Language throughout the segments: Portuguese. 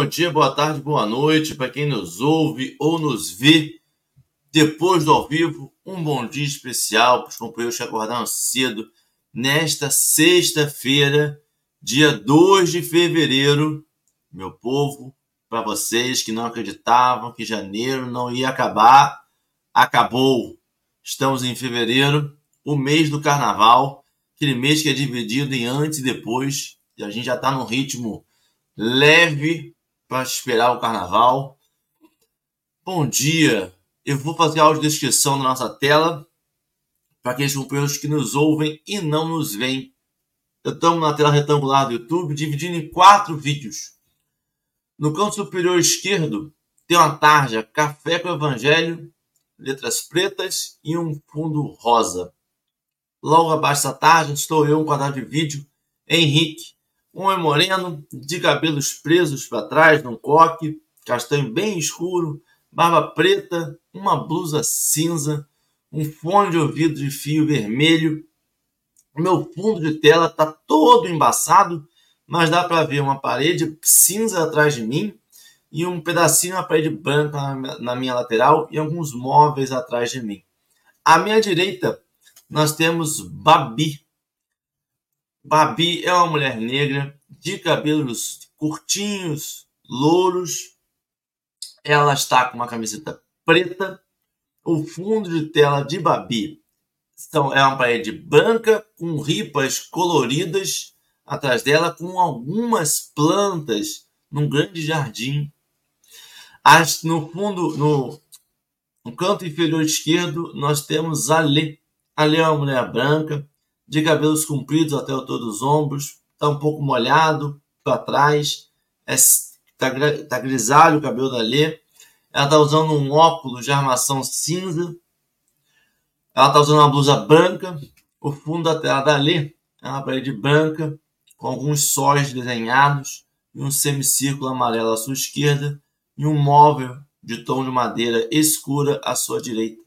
Bom dia, boa tarde, boa noite para quem nos ouve ou nos vê depois do ao vivo. Um bom dia especial para os companheiros que acordaram cedo nesta sexta-feira, dia 2 de fevereiro. Meu povo, para vocês que não acreditavam que janeiro não ia acabar, acabou. Estamos em fevereiro, o mês do carnaval, aquele mês que é dividido em antes e depois e a gente já está num ritmo leve para esperar o carnaval. Bom dia! Eu vou fazer a audiodescrição na nossa tela para aqueles companheiros que nos ouvem e não nos veem. Estamos na tela retangular do YouTube, dividindo em quatro vídeos. No canto superior esquerdo tem uma tarja Café com Evangelho, letras pretas e um fundo rosa. Logo abaixo da tarja estou eu, um quadrado de vídeo, Henrique, um é moreno, de cabelos presos para trás, num coque, castanho bem escuro, barba preta, uma blusa cinza, um fone de ouvido de fio vermelho. Meu fundo de tela está todo embaçado, mas dá para ver uma parede cinza atrás de mim e um pedacinho da parede branca na minha lateral e alguns móveis atrás de mim. À minha direita, nós temos Babi, Babi é uma mulher negra de cabelos curtinhos, louros. Ela está com uma camiseta preta. O fundo de tela de Babi são, é uma parede branca com ripas coloridas atrás dela, com algumas plantas num grande jardim. As, no fundo, no, no canto inferior esquerdo, nós temos Alê. Alê é uma mulher branca, de cabelos compridos até o todos os ombros, está um pouco molhado para trás, está é, tá grisalho o cabelo da Lê. Ela está usando um óculos de armação cinza. Ela está usando uma blusa branca. O fundo da tela da Lê é uma parede branca, com alguns sóis desenhados e um semicírculo amarelo à sua esquerda e um móvel de tom de madeira escura à sua direita.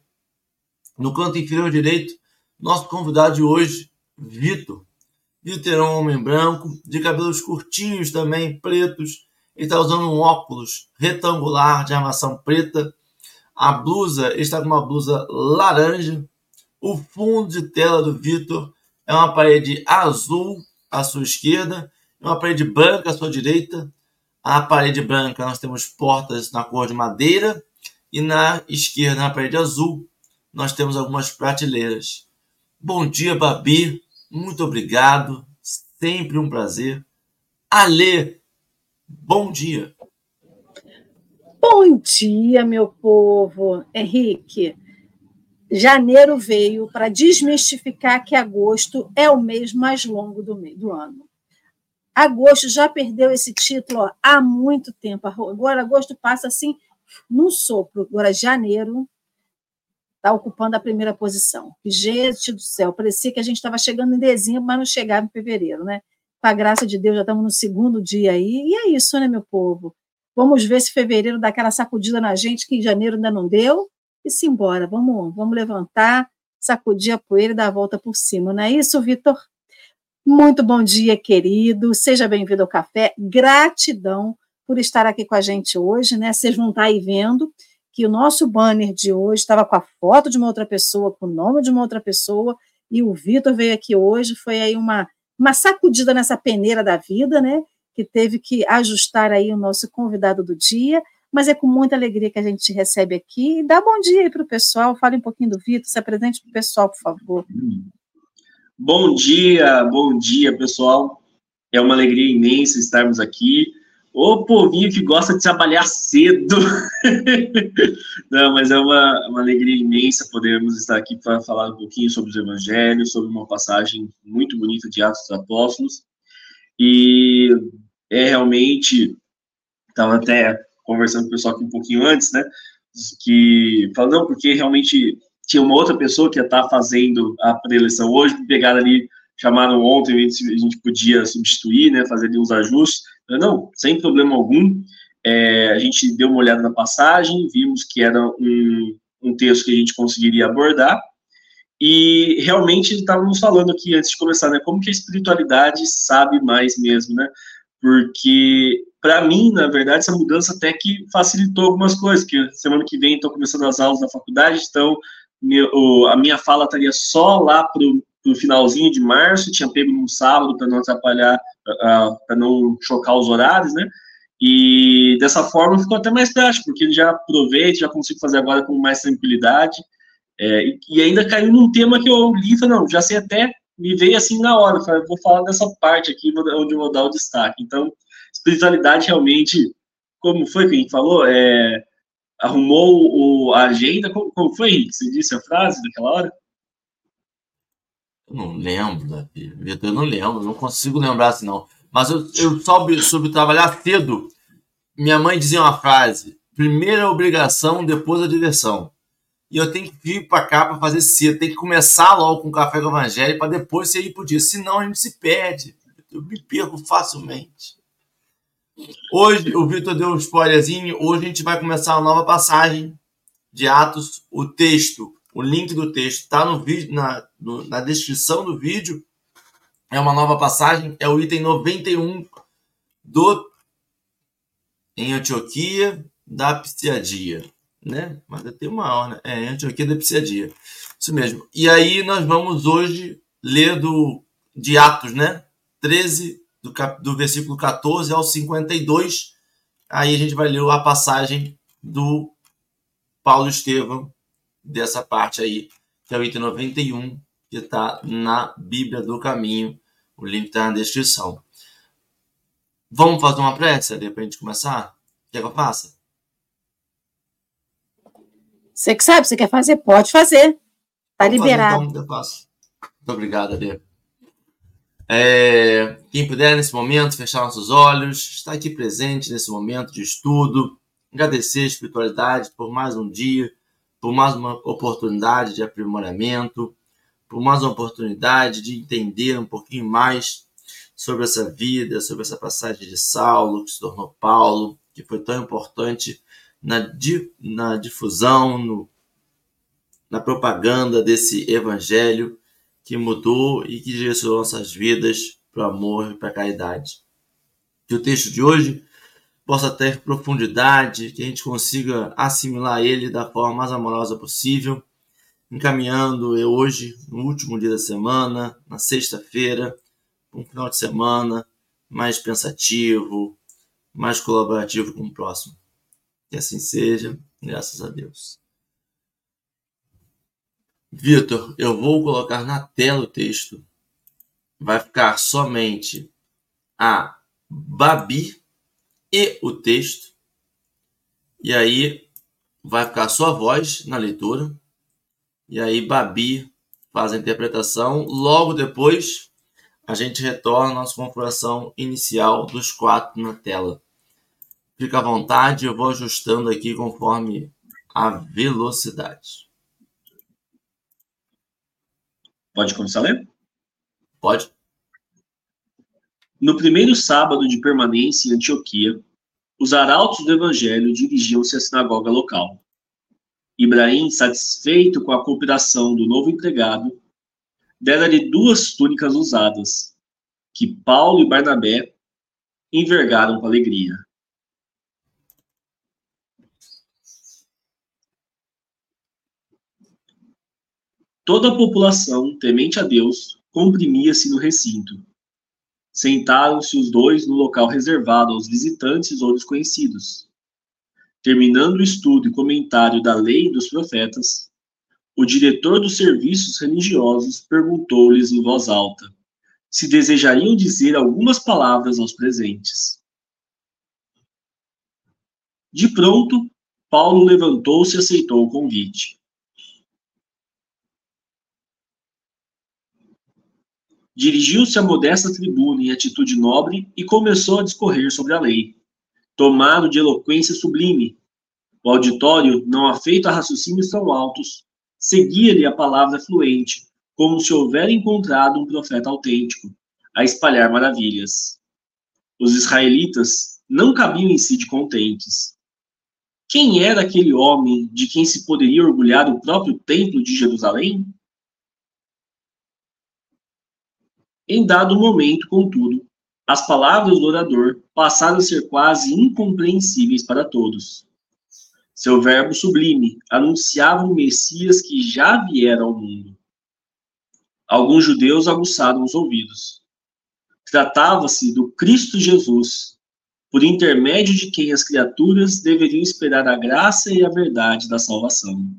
No canto inferior direito, nosso convidado de hoje Vitor. Vitor é um homem branco, de cabelos curtinhos também, pretos. Ele está usando um óculos retangular de armação preta. A blusa, está com uma blusa laranja. O fundo de tela do Vitor é uma parede azul à sua esquerda e uma parede branca à sua direita. A parede branca nós temos portas na cor de madeira e na esquerda, na parede azul, nós temos algumas prateleiras. Bom dia, Babi. Muito obrigado. Sempre um prazer. Alê, bom dia. Bom dia, meu povo. Henrique, janeiro veio para desmistificar que agosto é o mês mais longo do, do ano. Agosto já perdeu esse título ó, há muito tempo. Agora, agosto passa assim no sopro. Agora, janeiro está ocupando a primeira posição. Gente do céu, parecia que a gente estava chegando em dezembro, mas não chegava em fevereiro, né? Com a graça de Deus, já estamos no segundo dia aí, e é isso, né, meu povo? Vamos ver se fevereiro dá aquela sacudida na gente que em janeiro ainda não deu, e se embora, vamos, vamos levantar, sacudir a poeira e dar a volta por cima, não é isso, Vitor? Muito bom dia, querido, seja bem-vindo ao café, gratidão por estar aqui com a gente hoje, né? Vocês vão estar aí vendo, que o nosso banner de hoje estava com a foto de uma outra pessoa, com o nome de uma outra pessoa, e o Vitor veio aqui hoje, foi aí uma, uma sacudida nessa peneira da vida, né? Que teve que ajustar aí o nosso convidado do dia, mas é com muita alegria que a gente te recebe aqui. E dá bom dia aí para o pessoal, fale um pouquinho do Vitor, se apresente para o pessoal, por favor. Bom dia, bom dia, pessoal. É uma alegria imensa estarmos aqui. O povinho que gosta de trabalhar cedo. Não, mas é uma, uma alegria imensa podermos estar aqui para falar um pouquinho sobre os evangelhos, sobre uma passagem muito bonita de Atos dos Apóstolos. E é realmente, estava até conversando com o pessoal aqui um pouquinho antes, né? Que falando, porque realmente tinha uma outra pessoa que ia estar fazendo a preleção hoje, pegaram ali, chamaram ontem, a gente podia substituir, né? Fazer ali uns ajustes não, sem problema algum. É, a gente deu uma olhada na passagem, vimos que era um, um texto que a gente conseguiria abordar, e realmente estávamos falando aqui antes de começar, né, como que a espiritualidade sabe mais mesmo, né? porque para mim, na verdade, essa mudança até que facilitou algumas coisas, que semana que vem estou começando as aulas da faculdade, então meu, a minha fala estaria só lá pro, pro finalzinho de março, tinha pego num sábado para não atrapalhar, para não chocar os horários, né? E dessa forma ficou até mais prático, porque ele já aproveita, já consigo fazer agora com mais tranquilidade. É, e, e, ainda caiu num tema que eu li, falei, não, já sei até, me veio assim na hora, falei, vou falar dessa parte aqui, onde eu vou dar o destaque. Então, espiritualidade realmente, como foi que a gente falou, é, arrumou o, a agenda, como, como foi, Henrique? Você disse a frase daquela hora? Não lembro, Vitor, eu não lembro, não consigo lembrar assim, não. Mas eu, eu soube sobre trabalhar cedo. Minha mãe dizia uma frase: primeira obrigação, depois a diversão. E eu tenho que vir para cá para fazer cedo. Tem que começar logo com o café do evangelho para depois você ir para o dia. Senão a gente se perde. Eu me perco facilmente. Hoje, o Vitor deu um spoilerzinho. Hoje a gente vai começar uma nova passagem de Atos. O texto, o link do texto está no vídeo, na, no, na descrição do vídeo é uma nova passagem, é o item 91 do em Antioquia da Psiadia, né? Mas tem uma hora, né? É, Antioquia da Psiadia. Isso mesmo. E aí nós vamos hoje ler do de Atos, né? 13 do, do versículo 14 ao 52. Aí a gente vai ler a passagem do Paulo Estevão dessa parte aí, que é o item 91, que está na Bíblia do Caminho o link está na descrição. Vamos fazer uma prece ali para a gente começar? Quer que eu faça? Você que sabe, você quer fazer? Pode fazer. Está liberado. Fazer, então, eu faço. Muito obrigado, Adê. É, quem puder nesse momento fechar nossos olhos, estar aqui presente nesse momento de estudo, agradecer a espiritualidade por mais um dia, por mais uma oportunidade de aprimoramento, por mais uma oportunidade de entender um pouquinho mais sobre essa vida, sobre essa passagem de Saulo, que se tornou Paulo, que foi tão importante na, di, na difusão, no, na propaganda desse evangelho que mudou e que direcionou nossas vidas para o amor e para a caridade. Que o texto de hoje possa ter profundidade, que a gente consiga assimilar ele da forma mais amorosa possível encaminhando eu hoje, no último dia da semana, na sexta-feira, um final de semana mais pensativo, mais colaborativo com o próximo. Que assim seja, graças a Deus. Vitor, eu vou colocar na tela o texto. Vai ficar somente a Babi e o texto. E aí vai ficar só a voz na leitura e aí Babi faz a interpretação. Logo depois, a gente retorna à nossa configuração inicial dos quatro na tela. Fica à vontade, eu vou ajustando aqui conforme a velocidade. Pode começar a ler? Pode. No primeiro sábado de permanência em Antioquia, os arautos do evangelho dirigiam-se à sinagoga local. Ibrahim, satisfeito com a cooperação do novo empregado, dera-lhe duas túnicas usadas, que Paulo e Barnabé envergaram com alegria. Toda a população, temente a Deus, comprimia-se no recinto. Sentaram-se os dois no local reservado aos visitantes ou desconhecidos. Terminando o estudo e comentário da lei dos profetas, o diretor dos serviços religiosos perguntou-lhes em voz alta se desejariam dizer algumas palavras aos presentes. De pronto, Paulo levantou-se e aceitou o convite. Dirigiu-se à modesta tribuna em atitude nobre e começou a discorrer sobre a lei tomado de eloquência sublime. O auditório, não afeito a raciocínios tão altos, seguia-lhe a palavra fluente, como se houvera encontrado um profeta autêntico, a espalhar maravilhas. Os israelitas não cabiam em si de contentes. Quem era aquele homem de quem se poderia orgulhar o próprio templo de Jerusalém? Em dado momento, contudo, as palavras do orador passaram a ser quase incompreensíveis para todos. Seu verbo sublime anunciava o Messias que já viera ao mundo. Alguns judeus aguçaram os ouvidos. Tratava-se do Cristo Jesus, por intermédio de quem as criaturas deveriam esperar a graça e a verdade da salvação.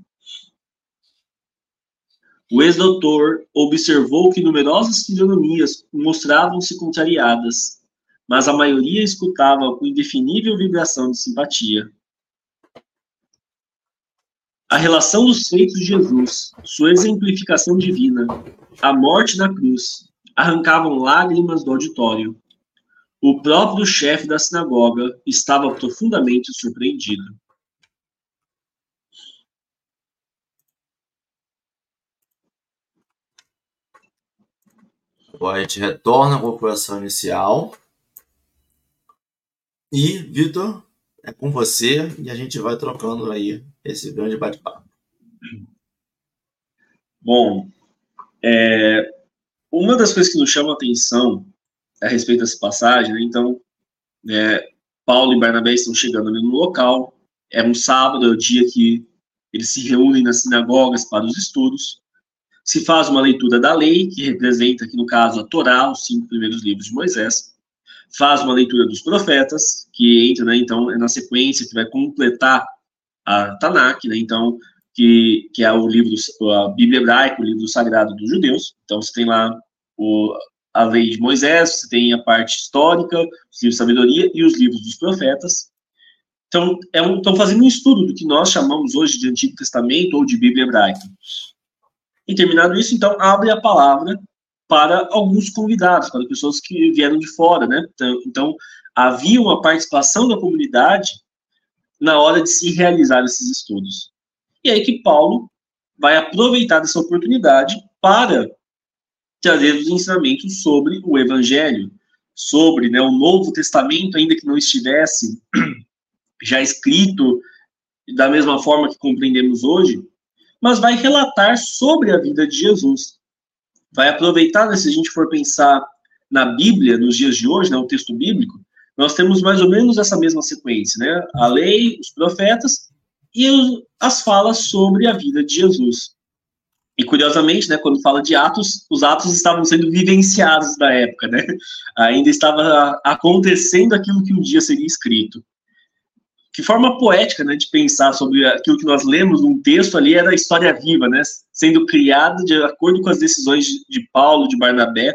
O ex-doutor observou que numerosas fisionomias mostravam-se contrariadas, mas a maioria escutava com indefinível vibração de simpatia. A relação dos feitos de Jesus, sua exemplificação divina, a morte na cruz, arrancavam lágrimas do auditório. O próprio chefe da sinagoga estava profundamente surpreendido. Agora a gente retorna à configuração inicial. E, Vitor, é com você e a gente vai trocando aí esse grande bate-papo. Bom, é, uma das coisas que nos chama a atenção a respeito dessa passagem, né, então, é, Paulo e Barnabé estão chegando ali no local, é um sábado, é o dia que eles se reúnem nas sinagogas para os estudos, se faz uma leitura da lei, que representa aqui no caso a Torá, os cinco primeiros livros de Moisés, faz uma leitura dos profetas, que entra, né, então, é na sequência que vai completar a Tanakh, né, então, que, que é o livro, a Bíblia hebraica, o livro sagrado dos judeus, então você tem lá o, a lei de Moisés, você tem a parte histórica, os livros de sabedoria e os livros dos profetas, então, é um, estão fazendo um estudo do que nós chamamos hoje de Antigo Testamento ou de Bíblia hebraica. E terminado isso, então, abre a palavra para alguns convidados, para pessoas que vieram de fora, né? Então, então, havia uma participação da comunidade na hora de se realizar esses estudos. E aí que Paulo vai aproveitar dessa oportunidade para trazer os ensinamentos sobre o Evangelho, sobre né, o Novo Testamento, ainda que não estivesse já escrito da mesma forma que compreendemos hoje, mas vai relatar sobre a vida de Jesus. Vai aproveitar, né, se a gente for pensar na Bíblia, nos dias de hoje, né, o texto bíblico, nós temos mais ou menos essa mesma sequência, né? A lei, os profetas e as falas sobre a vida de Jesus. E curiosamente, né, quando fala de atos, os atos estavam sendo vivenciados na época, né? Ainda estava acontecendo aquilo que um dia seria escrito que forma poética, né, de pensar sobre aquilo que nós lemos num texto ali era a história viva, né, sendo criada de acordo com as decisões de, de Paulo, de Barnabé.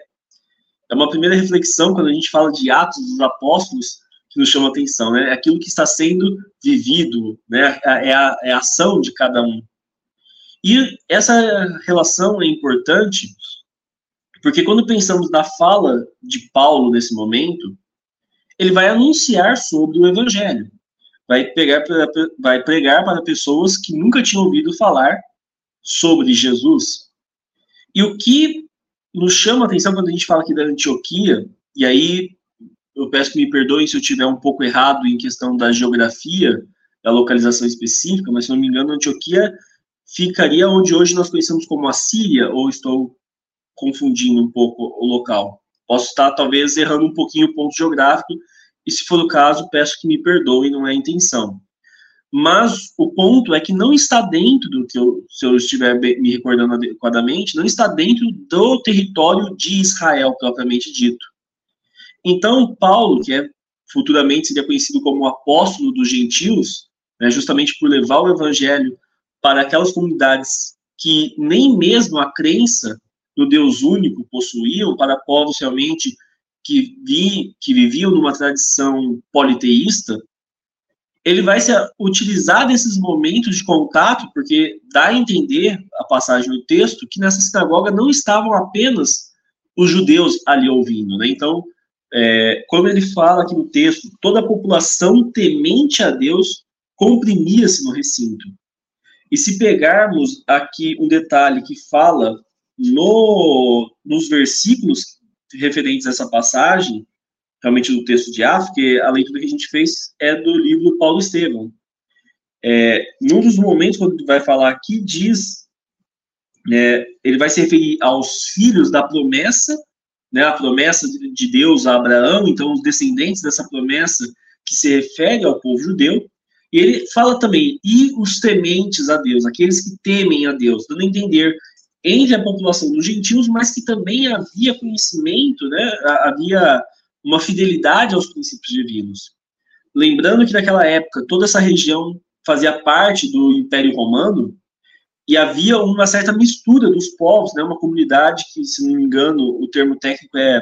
É uma primeira reflexão quando a gente fala de Atos dos Apóstolos que nos chama a atenção, né, é aquilo que está sendo vivido, né, é, é a, é a ação de cada um. E essa relação é importante porque quando pensamos na fala de Paulo nesse momento, ele vai anunciar sobre o evangelho vai, pegar vai pregar para pessoas que nunca tinham ouvido falar sobre Jesus. E o que nos chama a atenção quando a gente fala aqui da Antioquia, e aí eu peço que me perdoem se eu estiver um pouco errado em questão da geografia, da localização específica, mas se não me engano, Antioquia ficaria onde hoje nós conhecemos como a Síria, ou estou confundindo um pouco o local. Posso estar, talvez, errando um pouquinho o ponto geográfico, e se for o caso, peço que me perdoem, não é intenção. Mas o ponto é que não está dentro do que eu, se eu estiver me recordando adequadamente, não está dentro do território de Israel propriamente dito. Então, Paulo, que é futuramente seria conhecido como apóstolo dos gentios, né, justamente por levar o evangelho para aquelas comunidades que nem mesmo a crença no Deus único possuíam, para povos realmente que, vi, que viviam numa tradição politeísta, ele vai se utilizar desses momentos de contato, porque dá a entender a passagem do texto que nessa sinagoga não estavam apenas os judeus ali ouvindo, né? Então, é, como ele fala aqui no texto, toda a população temente a Deus comprimia-se no recinto. E se pegarmos aqui um detalhe que fala no, nos versículos referentes a essa passagem, realmente do texto de Atos, porque a leitura que a gente fez é do livro Paulo Estevão. É, dos momentos, quando ele vai falar aqui, diz, é, ele vai se referir aos filhos da promessa né, a promessa de Deus a Abraão, então os descendentes dessa promessa que se refere ao povo judeu, e ele fala também, e os tementes a Deus, aqueles que temem a Deus, dando a entender entre a população dos gentios, mas que também havia conhecimento, né, havia uma fidelidade aos princípios divinos. Lembrando que naquela época toda essa região fazia parte do Império Romano e havia uma certa mistura dos povos, né, uma comunidade que, se não me engano, o termo técnico é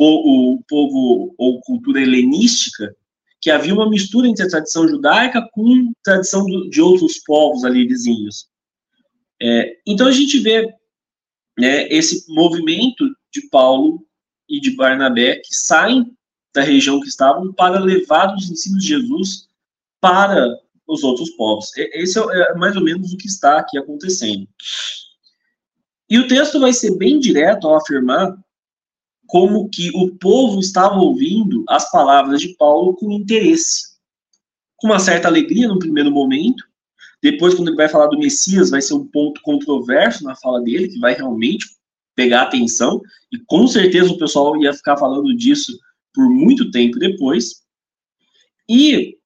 o povo ou cultura helenística, que havia uma mistura entre a tradição judaica com a tradição de outros povos ali vizinhos. É, então a gente vê né, esse movimento de Paulo e de Barnabé que saem da região que estavam para levar os ensinos de Jesus para os outros povos. Esse é, é mais ou menos o que está aqui acontecendo. E o texto vai ser bem direto ao afirmar como que o povo estava ouvindo as palavras de Paulo com interesse, com uma certa alegria no primeiro momento. Depois, quando ele vai falar do Messias, vai ser um ponto controverso na fala dele, que vai realmente pegar atenção, e com certeza o pessoal ia ficar falando disso por muito tempo depois. E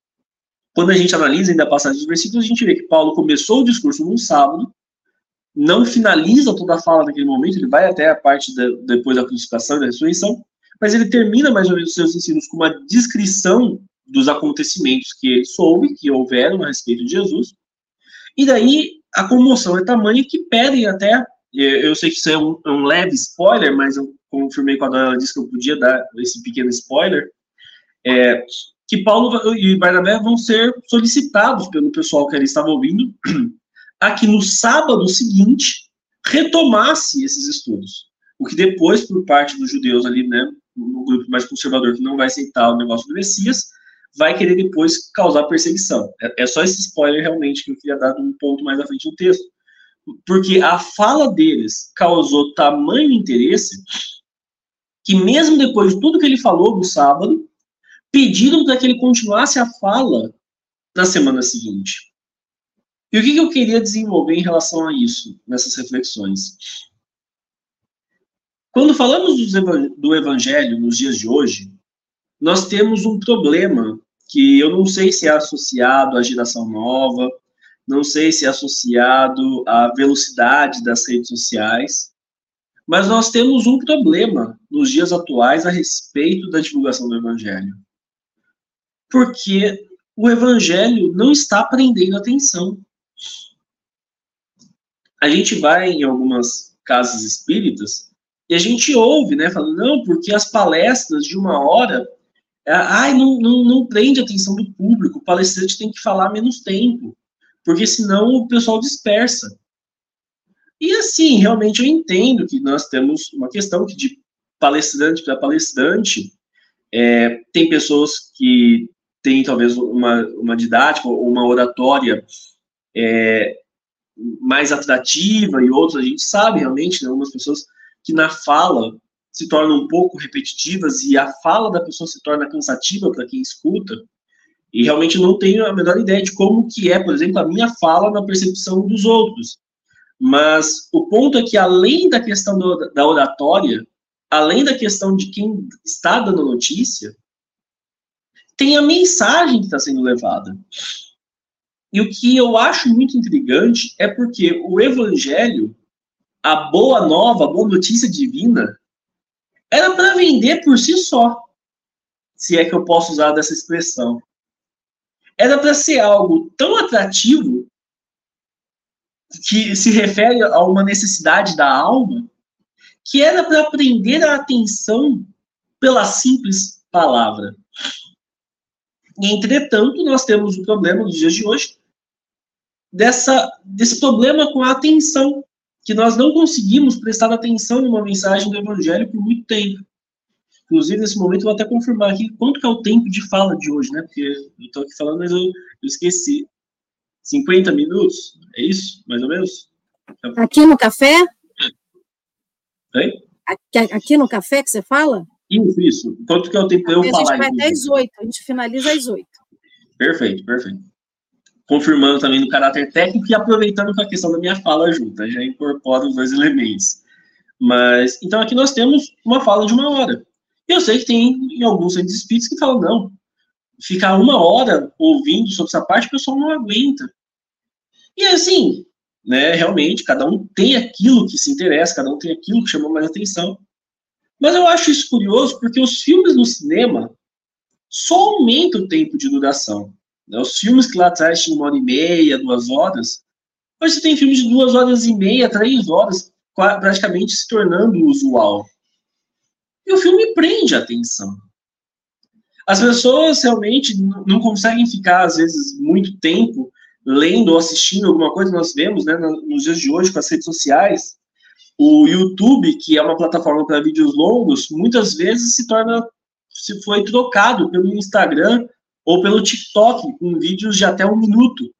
quando a gente analisa ainda a passagem dos versículos, a gente vê que Paulo começou o discurso num sábado, não finaliza toda a fala naquele momento, ele vai até a parte da, depois da crucificação e da ressurreição, mas ele termina mais ou menos os seus ensinos com uma descrição dos acontecimentos que ele soube, que houveram a respeito de Jesus, e daí a comoção é tamanha que pedem até, eu sei que isso é um, é um leve spoiler, mas eu confirmei quando ela disse que eu podia dar esse pequeno spoiler, é, que Paulo e Barnabé vão ser solicitados pelo pessoal que ele estava ouvindo a que no sábado seguinte retomasse esses estudos. O que depois, por parte dos judeus ali, né, no grupo mais conservador que não vai aceitar o negócio do Messias, vai querer depois causar perseguição. É, é só esse spoiler realmente que eu queria dar um ponto mais à frente no texto. Porque a fala deles causou tamanho interesse que mesmo depois de tudo que ele falou no sábado, pediram para que ele continuasse a fala na semana seguinte. E o que, eu queria desenvolver em relação a isso, nessas reflexões? Quando falamos do evangelho nos dias de hoje, nós temos um problema que eu não sei se é associado à geração nova, não sei se é associado à velocidade das redes sociais, mas nós temos um problema nos dias atuais a respeito da divulgação do evangelho. Porque o evangelho não está prendendo atenção a gente vai em algumas casas espíritas e a gente ouve, né, falando, não, porque as palestras de uma hora, ai, não, não, não prende a atenção do público, o palestrante tem que falar menos tempo, porque senão o pessoal dispersa. E assim, realmente eu entendo que nós temos uma questão que de palestrante para palestrante, é, tem pessoas que têm talvez uma, uma didática ou uma oratória é, mais atrativa e outros a gente sabe realmente, né, algumas pessoas que na fala se tornam um pouco repetitivas e a fala da pessoa se torna cansativa para quem escuta. E realmente não tenho a menor ideia de como que é, por exemplo, a minha fala na percepção dos outros. Mas o ponto é que além da questão do, da oratória, além da questão de quem está dando notícia, tem a mensagem que está sendo levada. E o que eu acho muito intrigante é porque o evangelho, a boa nova, a boa notícia divina, era para vender por si só, se é que eu posso usar dessa expressão. Era para ser algo tão atrativo que se refere a uma necessidade da alma, que era para prender a atenção pela simples palavra. Entretanto, nós temos um problema nos dias de hoje, dessa, desse problema com a atenção, que nós não conseguimos prestar atenção numa mensagem do Evangelho por muito tempo. Inclusive, nesse momento, eu vou até confirmar aqui quanto que é o tempo de fala de hoje, né? Porque eu estou aqui falando, mas eu, eu esqueci. 50 minutos? É isso, mais ou menos? Aqui no café? Oi? Aqui, aqui no café que você fala? Isso, isso. Quanto que é o tempo eu falar? A gente vai até às 8, a gente finaliza às 8. Perfeito, perfeito confirmando também no caráter técnico e aproveitando com a questão da minha fala junto, já incorporo os dois elementos. Mas, então aqui nós temos uma fala de uma hora. Eu sei que tem em alguns centros espíritos que falam, não, ficar uma hora ouvindo sobre essa parte, o pessoal não aguenta. E assim, né, realmente, cada um tem aquilo que se interessa, cada um tem aquilo que chama mais atenção. Mas eu acho isso curioso porque os filmes no cinema só aumentam o tempo de duração. Né? Os filmes que lá atrás tinham uma hora e meia, duas horas, hoje você tem filmes de duas horas e meia, três horas, praticamente se tornando usual. E o filme prende a atenção. As pessoas realmente não conseguem ficar, às vezes, muito tempo lendo ou assistindo alguma coisa. Nós vemos, né, nos dias de hoje, com as redes sociais, o YouTube, que é uma plataforma para vídeos longos, muitas vezes se torna, se foi trocado pelo Instagram ou pelo TikTok, com vídeos de até um minuto.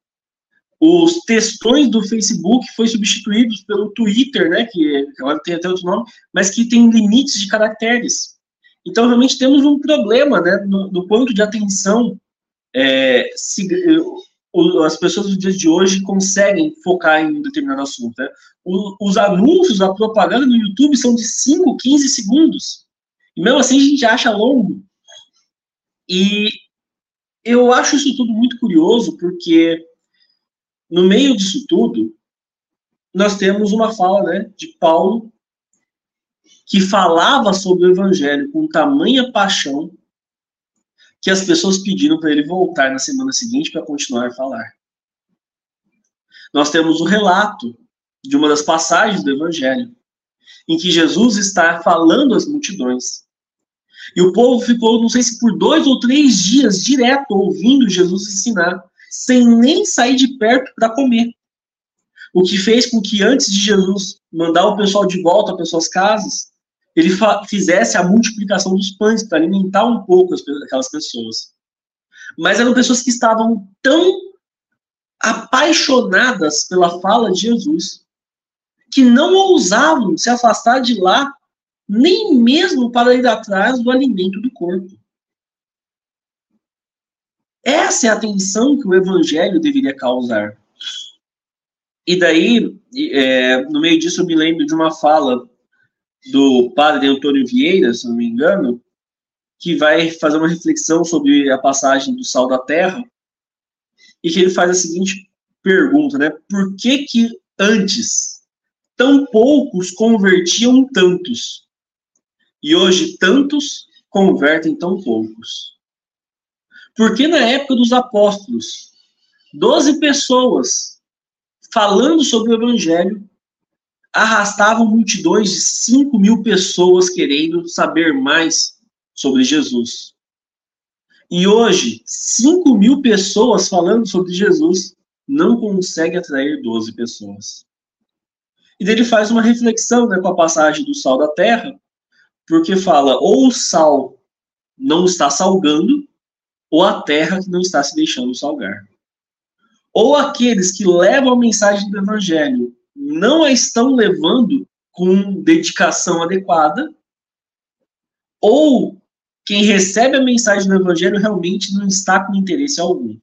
Os textões do Facebook foi substituídos pelo Twitter, né, que agora tem até outro nome, mas que tem limites de caracteres. Então, realmente temos um problema, né, no, no ponto de atenção. É, se, as pessoas dos dias de hoje conseguem focar em um determinado assunto. Né? os anúncios, a propaganda no YouTube são de 5, 15 segundos. E mesmo assim a gente acha longo. E eu acho isso tudo muito curioso, porque no meio disso tudo, nós temos uma fala né, de Paulo, que falava sobre o evangelho com tamanha paixão, que as pessoas pediram para ele voltar na semana seguinte para continuar a falar. Nós temos o relato de uma das passagens do evangelho, em que Jesus está falando às multidões. E o povo ficou, não sei se por dois ou três dias direto ouvindo Jesus ensinar, sem nem sair de perto para comer. O que fez com que antes de Jesus mandar o pessoal de volta para suas casas, ele fizesse a multiplicação dos pães para alimentar um pouco aquelas pessoas. Mas eram pessoas que estavam tão apaixonadas pela fala de Jesus que não ousavam se afastar de lá nem mesmo para ir atrás do alimento do corpo. Essa é a atenção que o evangelho deveria causar. E daí, é, no meio disso, eu me lembro de uma fala do padre Antônio Vieira, se não me engano, que vai fazer uma reflexão sobre a passagem do sal da terra, e que ele faz a seguinte pergunta, né? Por que que antes tão poucos convertiam tantos? E hoje tantos convertem tão poucos? Porque na época dos apóstolos, 12 pessoas falando sobre o evangelho arrastavam multidões de 5 mil pessoas querendo saber mais sobre Jesus. E hoje, 5 mil pessoas falando sobre Jesus não consegue atrair 12 pessoas. E ele faz uma reflexão né, com a passagem do sal da terra, porque fala ou o sal não está salgando, ou a terra que não está se deixando salgar. Ou aqueles que levam a mensagem do evangelho não a estão levando com dedicação adequada, ou quem recebe a mensagem do Evangelho realmente não está com interesse algum.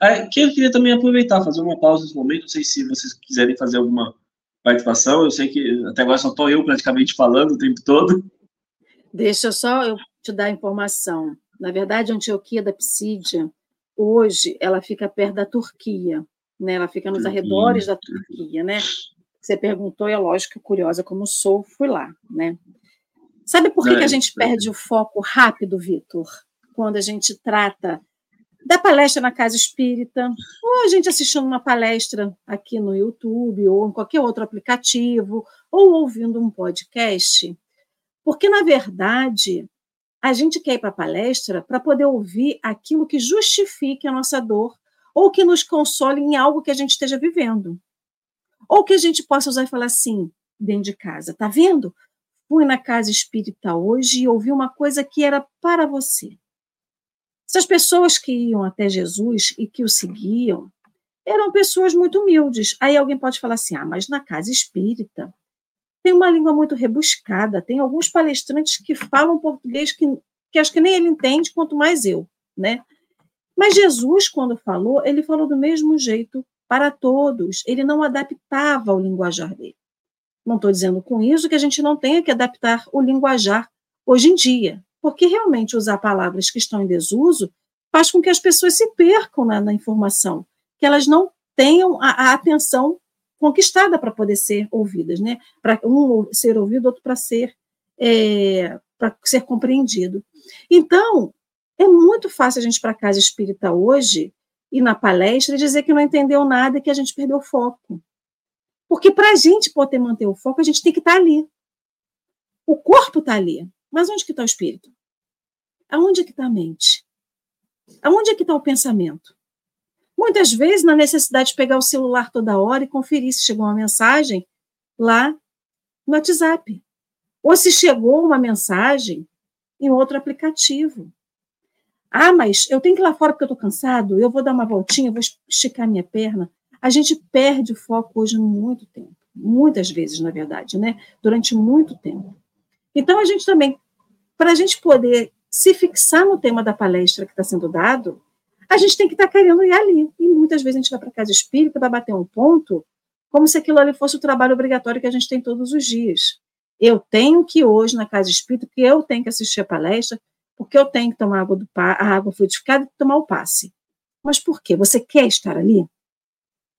Aqui eu queria também aproveitar, fazer uma pausa nesse momento, não sei se vocês quiserem fazer alguma participação, eu sei que até agora só estou eu praticamente falando o tempo todo. Deixa só eu te dar a informação. Na verdade, a Antioquia da Psídia, hoje, ela fica perto da Turquia né? Ela fica nos arredores da Turquia, né? Você perguntou, e é lógico, curiosa como sou, fui lá, né? Sabe por que, que a gente perde o foco rápido, Vitor? Quando a gente trata da palestra na casa espírita, ou a gente assistindo uma palestra aqui no YouTube, ou em qualquer outro aplicativo, ou ouvindo um podcast. Porque, na verdade, a gente quer ir para a palestra para poder ouvir aquilo que justifique a nossa dor ou que nos console em algo que a gente esteja vivendo. Ou que a gente possa usar e falar assim, dentro de casa, tá vendo? Fui na casa espírita hoje e ouvi uma coisa que era para você. Essas pessoas que iam até Jesus e que o seguiam eram pessoas muito humildes. Aí alguém pode falar assim: ah, mas na casa espírita tem uma língua muito rebuscada, tem alguns palestrantes que falam português que, que acho que nem ele entende, quanto mais eu, né? Mas Jesus, quando falou, ele falou do mesmo jeito para todos, ele não adaptava o linguajar dele. Não estou dizendo com isso que a gente não tenha que adaptar o linguajar hoje em dia, porque realmente usar palavras que estão em desuso faz com que as pessoas se percam na, na informação, que elas não tenham a, a atenção conquistada para poder ser ouvidas, né? Para um ser ouvido, outro para ser é, para ser compreendido. Então, é muito fácil a gente para casa espírita hoje e na palestra e dizer que não entendeu nada e que a gente perdeu o foco. Porque para a gente poder manter o foco, a gente tem que estar tá ali. O corpo está ali. Mas onde que está o espírito? Aonde que está a mente? Aonde é que está o pensamento? Muitas vezes, na necessidade de pegar o celular toda hora e conferir se chegou uma mensagem lá no WhatsApp. Ou se chegou uma mensagem em outro aplicativo. Ah, mas eu tenho que ir lá fora porque eu estou cansado, eu vou dar uma voltinha, vou esticar minha perna. A gente perde o foco hoje muito tempo, muitas vezes, na verdade, né? Durante muito tempo. Então, a gente também, para a gente poder se fixar no tema da palestra que está sendo dado, a gente tem que estar tá querendo ir ali. E muitas vezes a gente vai para casa espírita para bater um ponto, como se aquilo ali fosse o trabalho obrigatório que a gente tem todos os dias. Eu tenho que hoje na casa espírita, porque eu tenho que assistir a palestra, porque eu tenho que tomar água, do, a água fluidificada e tomar o passe. Mas por quê? Você quer estar ali?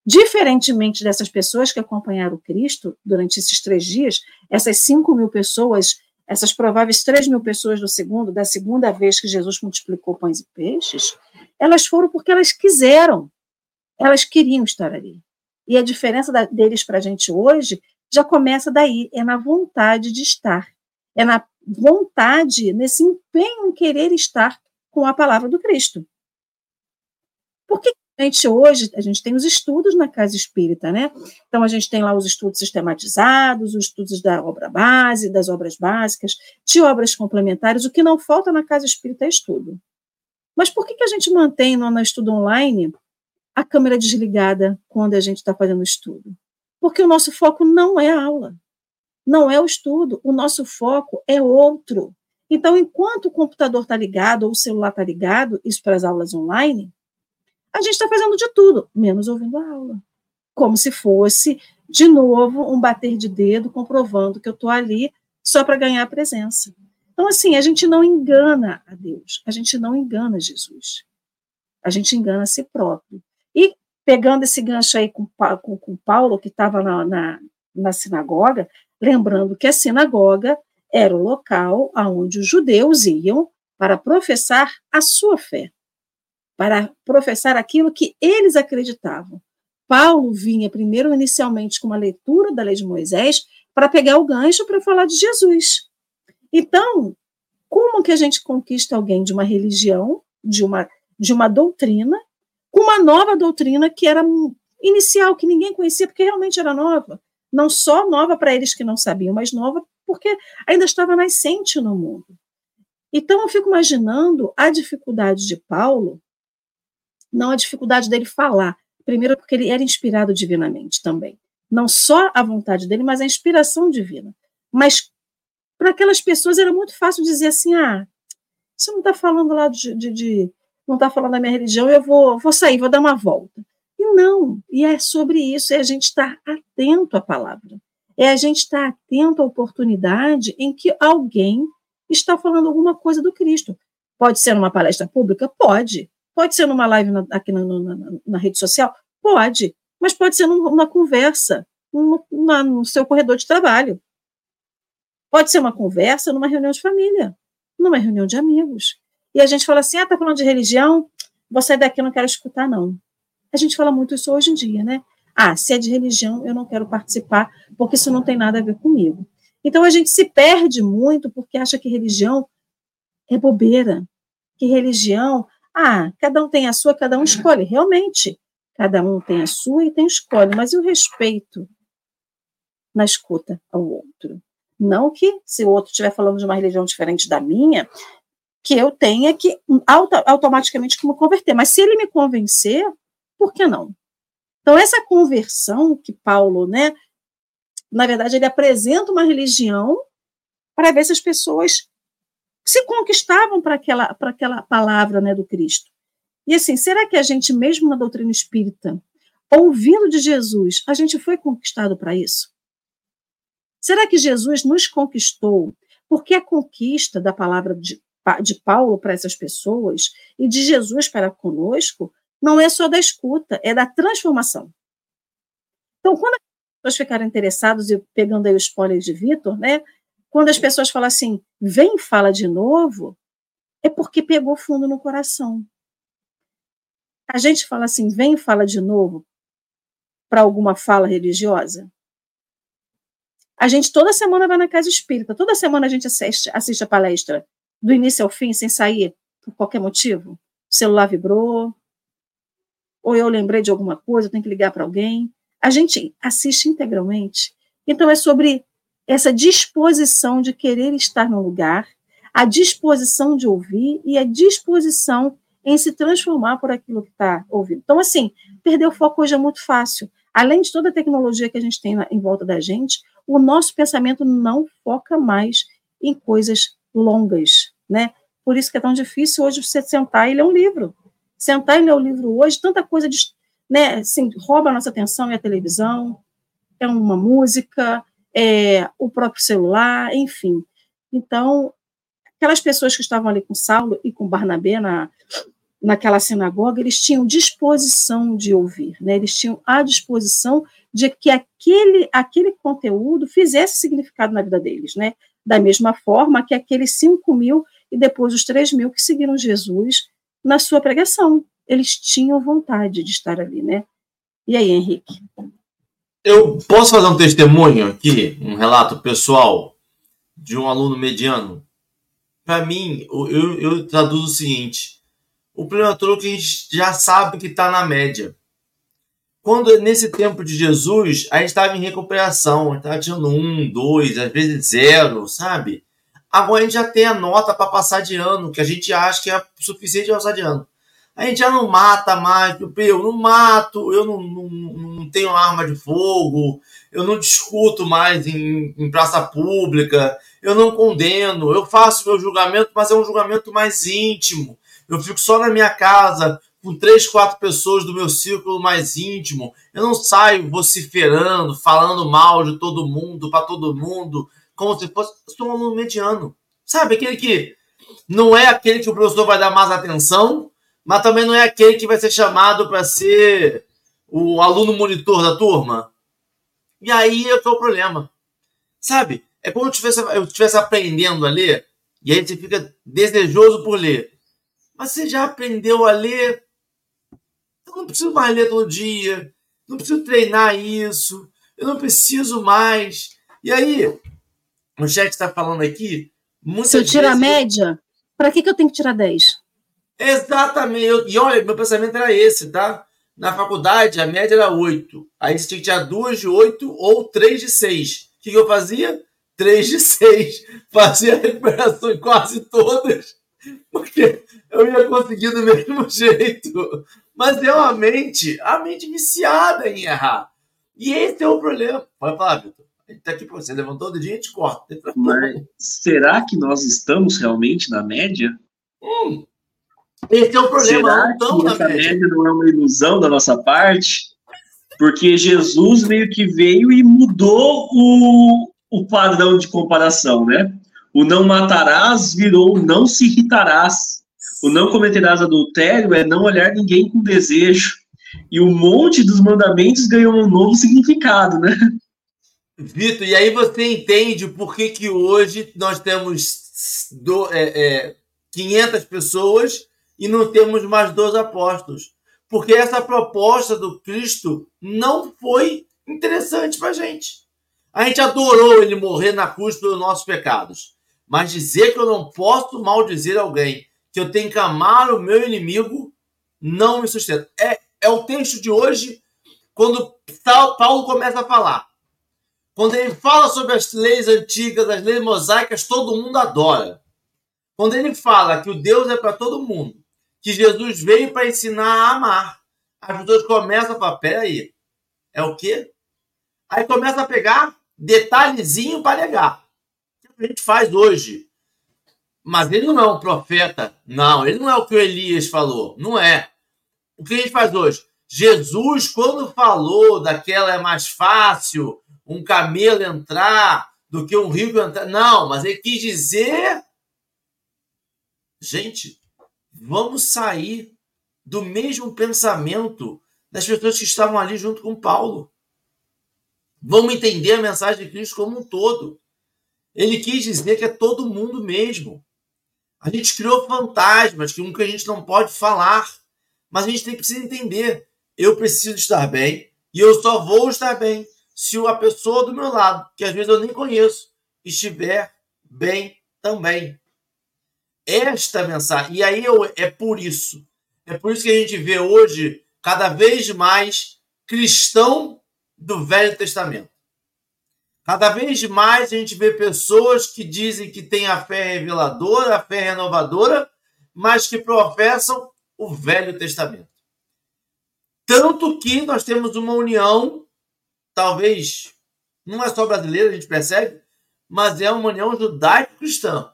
Diferentemente dessas pessoas que acompanharam Cristo durante esses três dias, essas cinco mil pessoas, essas prováveis três mil pessoas do segundo, da segunda vez que Jesus multiplicou pães e peixes, elas foram porque elas quiseram, elas queriam estar ali. E a diferença da, deles para a gente hoje já começa daí, é na vontade de estar, é na vontade, nesse empenho em querer estar com a palavra do Cristo. Porque a gente hoje, a gente tem os estudos na casa espírita, né? Então, a gente tem lá os estudos sistematizados, os estudos da obra base, das obras básicas, de obras complementares. O que não falta na casa espírita é estudo. Mas por que, que a gente mantém no, no estudo online a câmera desligada quando a gente está fazendo estudo? Porque o nosso foco não é a aula não é o estudo, o nosso foco é outro. Então, enquanto o computador está ligado ou o celular está ligado, isso para as aulas online, a gente está fazendo de tudo, menos ouvindo a aula. Como se fosse, de novo, um bater de dedo comprovando que eu estou ali só para ganhar a presença. Então, assim, a gente não engana a Deus, a gente não engana Jesus. A gente engana a si próprio. E pegando esse gancho aí com, com, com Paulo, que estava na, na, na sinagoga, Lembrando que a sinagoga era o local aonde os judeus iam para professar a sua fé, para professar aquilo que eles acreditavam. Paulo vinha primeiro inicialmente com uma leitura da lei de Moisés para pegar o gancho para falar de Jesus. Então, como que a gente conquista alguém de uma religião, de uma de uma doutrina, com uma nova doutrina que era inicial, que ninguém conhecia porque realmente era nova não só nova para eles que não sabiam, mas nova porque ainda estava nascente no mundo. Então, eu fico imaginando a dificuldade de Paulo, não a dificuldade dele falar, primeiro porque ele era inspirado divinamente também. Não só a vontade dele, mas a inspiração divina. Mas para aquelas pessoas era muito fácil dizer assim: ah, você não está falando lá de, de, de não está falando da minha religião, eu vou, vou sair, vou dar uma volta. E não, e é sobre isso, é a gente estar atento à palavra. É a gente estar atento à oportunidade em que alguém está falando alguma coisa do Cristo. Pode ser numa palestra pública? Pode. Pode ser numa live na, aqui na, na, na, rede social? Pode. Mas pode ser numa conversa no, no seu corredor de trabalho. Pode ser uma conversa numa reunião de família, numa reunião de amigos. E a gente fala assim: ah, tá falando de religião? Vou sair daqui, não quero escutar, não. A gente fala muito isso hoje em dia, né? Ah, se é de religião, eu não quero participar, porque isso não tem nada a ver comigo. Então a gente se perde muito porque acha que religião é bobeira, que religião, ah, cada um tem a sua, cada um escolhe. Realmente, cada um tem a sua e tem escolhe, mas e o respeito na escuta ao outro? Não que, se o outro estiver falando de uma religião diferente da minha, que eu tenha que auto, automaticamente me converter. Mas se ele me convencer, por que não? Então, essa conversão que Paulo, né, na verdade, ele apresenta uma religião para ver se as pessoas se conquistavam para aquela, para aquela palavra né, do Cristo. E assim, será que a gente, mesmo na doutrina espírita, ouvindo de Jesus, a gente foi conquistado para isso? Será que Jesus nos conquistou? Porque a conquista da palavra de, de Paulo para essas pessoas e de Jesus para conosco não é só da escuta, é da transformação. Então, quando as pessoas ficarem interessadas, e pegando aí o spoiler de Vitor, né? Quando as pessoas falam assim, vem fala de novo, é porque pegou fundo no coração. A gente fala assim, vem fala de novo para alguma fala religiosa. A gente toda semana vai na casa espírita, toda semana a gente assiste, assiste a palestra, do início ao fim, sem sair, por qualquer motivo. O celular vibrou, ou eu lembrei de alguma coisa, eu tenho que ligar para alguém. A gente assiste integralmente. Então, é sobre essa disposição de querer estar no lugar, a disposição de ouvir e a disposição em se transformar por aquilo que está ouvindo. Então, assim, perder o foco hoje é muito fácil. Além de toda a tecnologia que a gente tem em volta da gente, o nosso pensamento não foca mais em coisas longas, né? Por isso que é tão difícil hoje você sentar e ler um livro. Sentar e ler um livro hoje, tanta coisa de, né, assim, rouba a nossa atenção, é a televisão, é uma música, é o próprio celular, enfim. Então, aquelas pessoas que estavam ali com Saulo e com Barnabé na, naquela sinagoga, eles tinham disposição de ouvir, né? eles tinham a disposição de que aquele, aquele conteúdo fizesse significado na vida deles, né? da mesma forma que aqueles 5 mil e depois os 3 mil que seguiram Jesus na sua pregação. Eles tinham vontade de estar ali, né? E aí, Henrique? Eu posso fazer um testemunho aqui, um relato pessoal de um aluno mediano? Para mim, eu, eu traduzo o seguinte: o problema todo é que a gente já sabe que está na média. Quando nesse tempo de Jesus, a gente estava em recuperação, estava tirando um, dois, às vezes zero, sabe? Agora a gente já tem a nota para passar de ano, que a gente acha que é suficiente para passar de ano. A gente já não mata mais, eu não mato, eu não, não, não tenho arma de fogo, eu não discuto mais em, em praça pública, eu não condeno, eu faço meu julgamento, mas é um julgamento mais íntimo. Eu fico só na minha casa, com três, quatro pessoas do meu círculo mais íntimo. Eu não saio vociferando, falando mal de todo mundo, para todo mundo, como se fosse. Eu sou um aluno mediano. Sabe? Aquele que não é aquele que o professor vai dar mais atenção, mas também não é aquele que vai ser chamado para ser o aluno monitor da turma. E aí é que é o problema. Sabe? É como eu eu estivesse aprendendo a ler, e aí você fica desejoso por ler. Mas você já aprendeu a ler eu não preciso mais ler todo dia, não preciso treinar isso, eu não preciso mais. E aí, o chat está falando aqui. Se eu tirar a média, para que, que eu tenho que tirar 10? Exatamente. E olha, meu pensamento era esse, tá? Na faculdade, a média era 8. Aí você tinha que tirar 2 de 8 ou 3 de 6. O que, que eu fazia? 3 de 6. Fazia recuperação em quase todas, porque eu ia conseguir do mesmo jeito. Mas é uma mente, a mente viciada em errar. E esse é o problema. Pode falar, Vitor. A gente tá aqui para você. Levantou o dedinho e a gente corta. Mas será que nós estamos realmente na média? Hum, esse é o problema. Será não que essa média. não é uma ilusão da nossa parte? Porque Jesus meio que veio e mudou o, o padrão de comparação, né? O não matarás virou não se irritarás. O não cometerás adultério é não olhar ninguém com desejo. E o monte dos mandamentos ganhou um novo significado, né? Vitor, e aí você entende por que, que hoje nós temos do, é, é, 500 pessoas e não temos mais 12 apóstolos. Porque essa proposta do Cristo não foi interessante para a gente. A gente adorou ele morrer na cruz pelos nossos pecados. Mas dizer que eu não posso maldizer alguém que eu tenho que amar o meu inimigo, não me sustenta. É, é o texto de hoje, quando Paulo começa a falar. Quando ele fala sobre as leis antigas, as leis mosaicas, todo mundo adora. Quando ele fala que o Deus é para todo mundo, que Jesus veio para ensinar a amar, as pessoas começam a falar: peraí, é o quê? Aí começa a pegar detalhezinho para negar. O que a gente faz hoje? Mas ele não é um profeta. Não, ele não é o que o Elias falou. Não é. O que a gente faz hoje? Jesus, quando falou daquela é mais fácil, um camelo entrar do que um rico entrar. Não, mas ele quis dizer. Gente, vamos sair do mesmo pensamento das pessoas que estavam ali junto com Paulo. Vamos entender a mensagem de Cristo como um todo. Ele quis dizer que é todo mundo mesmo. A gente criou fantasmas que a gente não pode falar, mas a gente tem que entender. Eu preciso estar bem e eu só vou estar bem se a pessoa do meu lado, que às vezes eu nem conheço, estiver bem também. Esta mensagem. E aí eu, é por isso. É por isso que a gente vê hoje cada vez mais cristão do Velho Testamento. Cada vez mais a gente vê pessoas que dizem que têm a fé reveladora, a fé renovadora, mas que professam o Velho Testamento. Tanto que nós temos uma união, talvez, não é só brasileira, a gente percebe, mas é uma união judaico-cristã.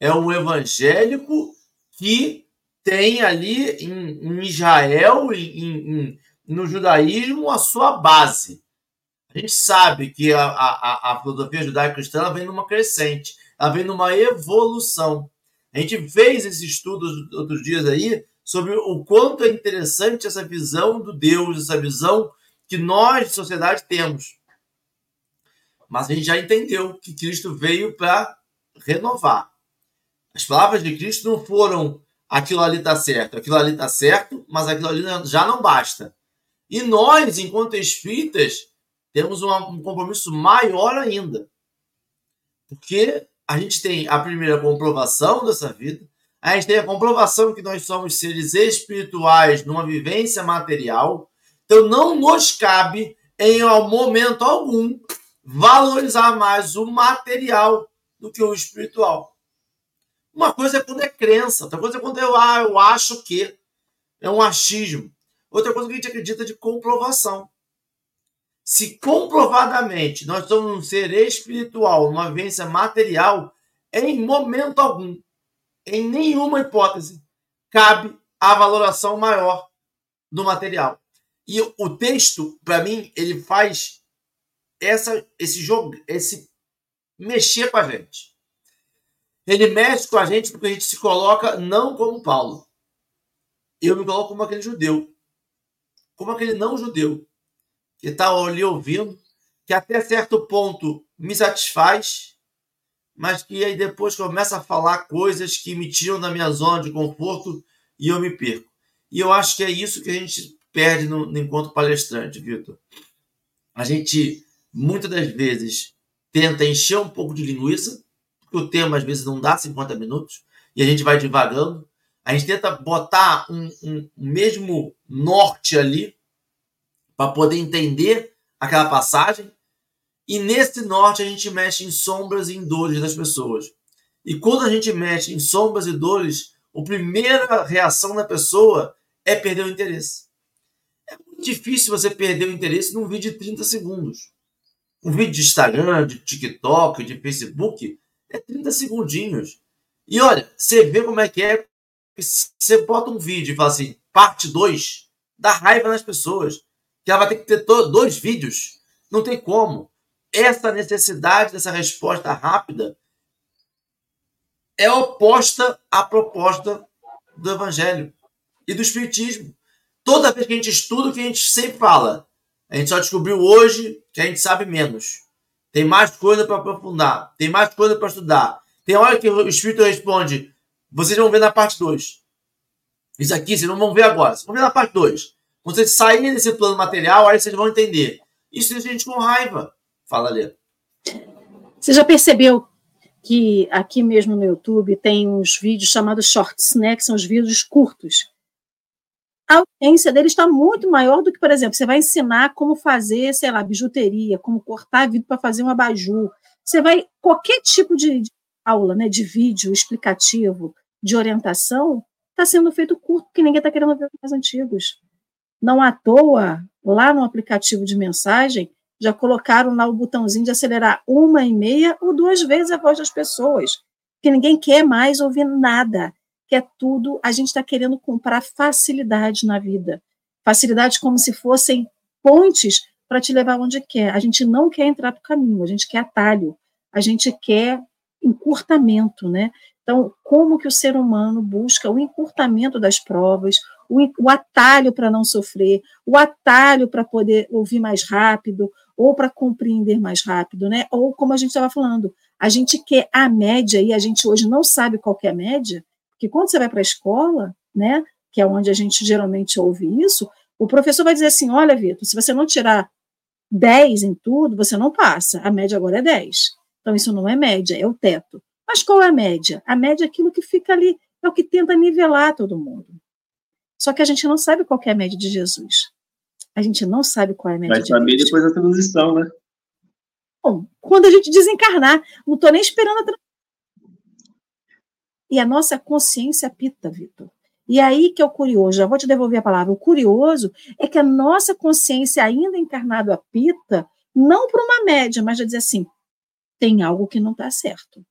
É um evangélico que tem ali em, em Israel, em, no judaísmo, a sua base. A gente sabe que a, a, a filosofia judaico-cristã vem numa crescente, ela vem numa evolução. A gente fez esse estudo outros dias aí sobre o quanto é interessante essa visão do Deus, essa visão que nós, de sociedade, temos. Mas a gente já entendeu que Cristo veio para renovar. As palavras de Cristo não foram aquilo ali está certo, aquilo ali está certo, mas aquilo ali já não basta. E nós, enquanto espíritas, temos um compromisso maior ainda. Porque a gente tem a primeira comprovação dessa vida, a gente tem a comprovação que nós somos seres espirituais numa vivência material, então não nos cabe, em momento algum, valorizar mais o material do que o espiritual. Uma coisa é quando é crença, outra coisa é quando eu, ah, eu acho que é um achismo. Outra coisa é que a gente acredita de comprovação. Se comprovadamente nós somos um ser espiritual, uma vivência material, em momento algum, em nenhuma hipótese, cabe a valoração maior do material. E o texto, para mim, ele faz essa, esse jogo, esse mexer com a gente. Ele mexe com a gente porque a gente se coloca não como Paulo. Eu me coloco como aquele judeu. Como aquele não judeu que está ali ouvindo, que até certo ponto me satisfaz, mas que aí depois começa a falar coisas que me tiram da minha zona de conforto e eu me perco. E eu acho que é isso que a gente perde no, no encontro palestrante, Vitor. A gente, muitas das vezes, tenta encher um pouco de linguiça, porque o tema às vezes não dá 50 minutos, e a gente vai devagando. A gente tenta botar um, um mesmo norte ali, para poder entender aquela passagem. E nesse norte a gente mexe em sombras e em dores das pessoas. E quando a gente mexe em sombras e dores, a primeira reação da pessoa é perder o interesse. É muito difícil você perder o interesse num vídeo de 30 segundos. Um vídeo de Instagram, de TikTok, de Facebook, é 30 segundinhos. E olha, você vê como é que é. Você bota um vídeo e fala assim, parte 2, dá raiva nas pessoas que ela vai ter que ter dois vídeos. Não tem como. Essa necessidade dessa resposta rápida é oposta à proposta do Evangelho e do Espiritismo. Toda vez que a gente estuda, o que a gente sempre fala, a gente só descobriu hoje que a gente sabe menos. Tem mais coisa para aprofundar, tem mais coisa para estudar. Tem hora que o Espírito responde: vocês vão ver na parte 2. Isso aqui vocês não vão ver agora, vocês vão ver na parte 2. Quando vocês saírem desse plano material, aí vocês vão entender. Isso deixa a gente com raiva. Fala, Lê. Você já percebeu que aqui mesmo no YouTube tem uns vídeos chamados shorts, né? Que são os vídeos curtos. A audiência deles está muito maior do que, por exemplo, você vai ensinar como fazer, sei lá, bijuteria, como cortar vidro para fazer um abajur. Você vai, qualquer tipo de, de aula, né, de vídeo explicativo, de orientação, está sendo feito curto, porque ninguém está querendo ver os mais antigos. Não à toa, lá no aplicativo de mensagem, já colocaram lá o botãozinho de acelerar uma e meia ou duas vezes a voz das pessoas, porque ninguém quer mais ouvir nada, quer tudo. A gente está querendo comprar facilidade na vida, facilidade como se fossem pontes para te levar onde quer. A gente não quer entrar para o caminho, a gente quer atalho, a gente quer encurtamento, né? Então, como que o ser humano busca o encurtamento das provas, o, o atalho para não sofrer, o atalho para poder ouvir mais rápido, ou para compreender mais rápido, né? Ou como a gente estava falando, a gente quer a média e a gente hoje não sabe qual é a média, porque quando você vai para a escola, né, que é onde a gente geralmente ouve isso, o professor vai dizer assim: olha, Vitor, se você não tirar 10 em tudo, você não passa. A média agora é 10. Então, isso não é média, é o teto. Mas qual é a média? A média é aquilo que fica ali, é o que tenta nivelar todo mundo. Só que a gente não sabe qual é a média de Jesus. A gente não sabe qual é a média Vai de saber Deus. depois da transição, né? Bom, quando a gente desencarnar, não estou nem esperando a transição. E a nossa consciência pita, Vitor. E aí que é o curioso, já vou te devolver a palavra. O curioso é que a nossa consciência, ainda encarnado apita, não para uma média, mas já dizer assim: tem algo que não está certo.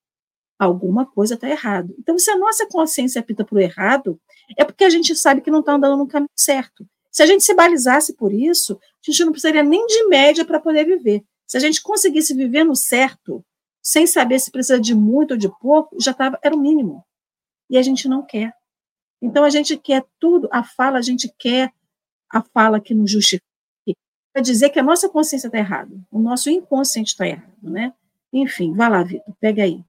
Alguma coisa está errado. Então, se a nossa consciência apita para o errado, é porque a gente sabe que não está andando no caminho certo. Se a gente se balizasse por isso, a gente não precisaria nem de média para poder viver. Se a gente conseguisse viver no certo, sem saber se precisa de muito ou de pouco, já tava, era o mínimo. E a gente não quer. Então a gente quer tudo, a fala, a gente quer a fala que nos justifique, para dizer que a nossa consciência está errada, o nosso inconsciente está errado, né? Enfim, vai lá, Vitor, pega aí.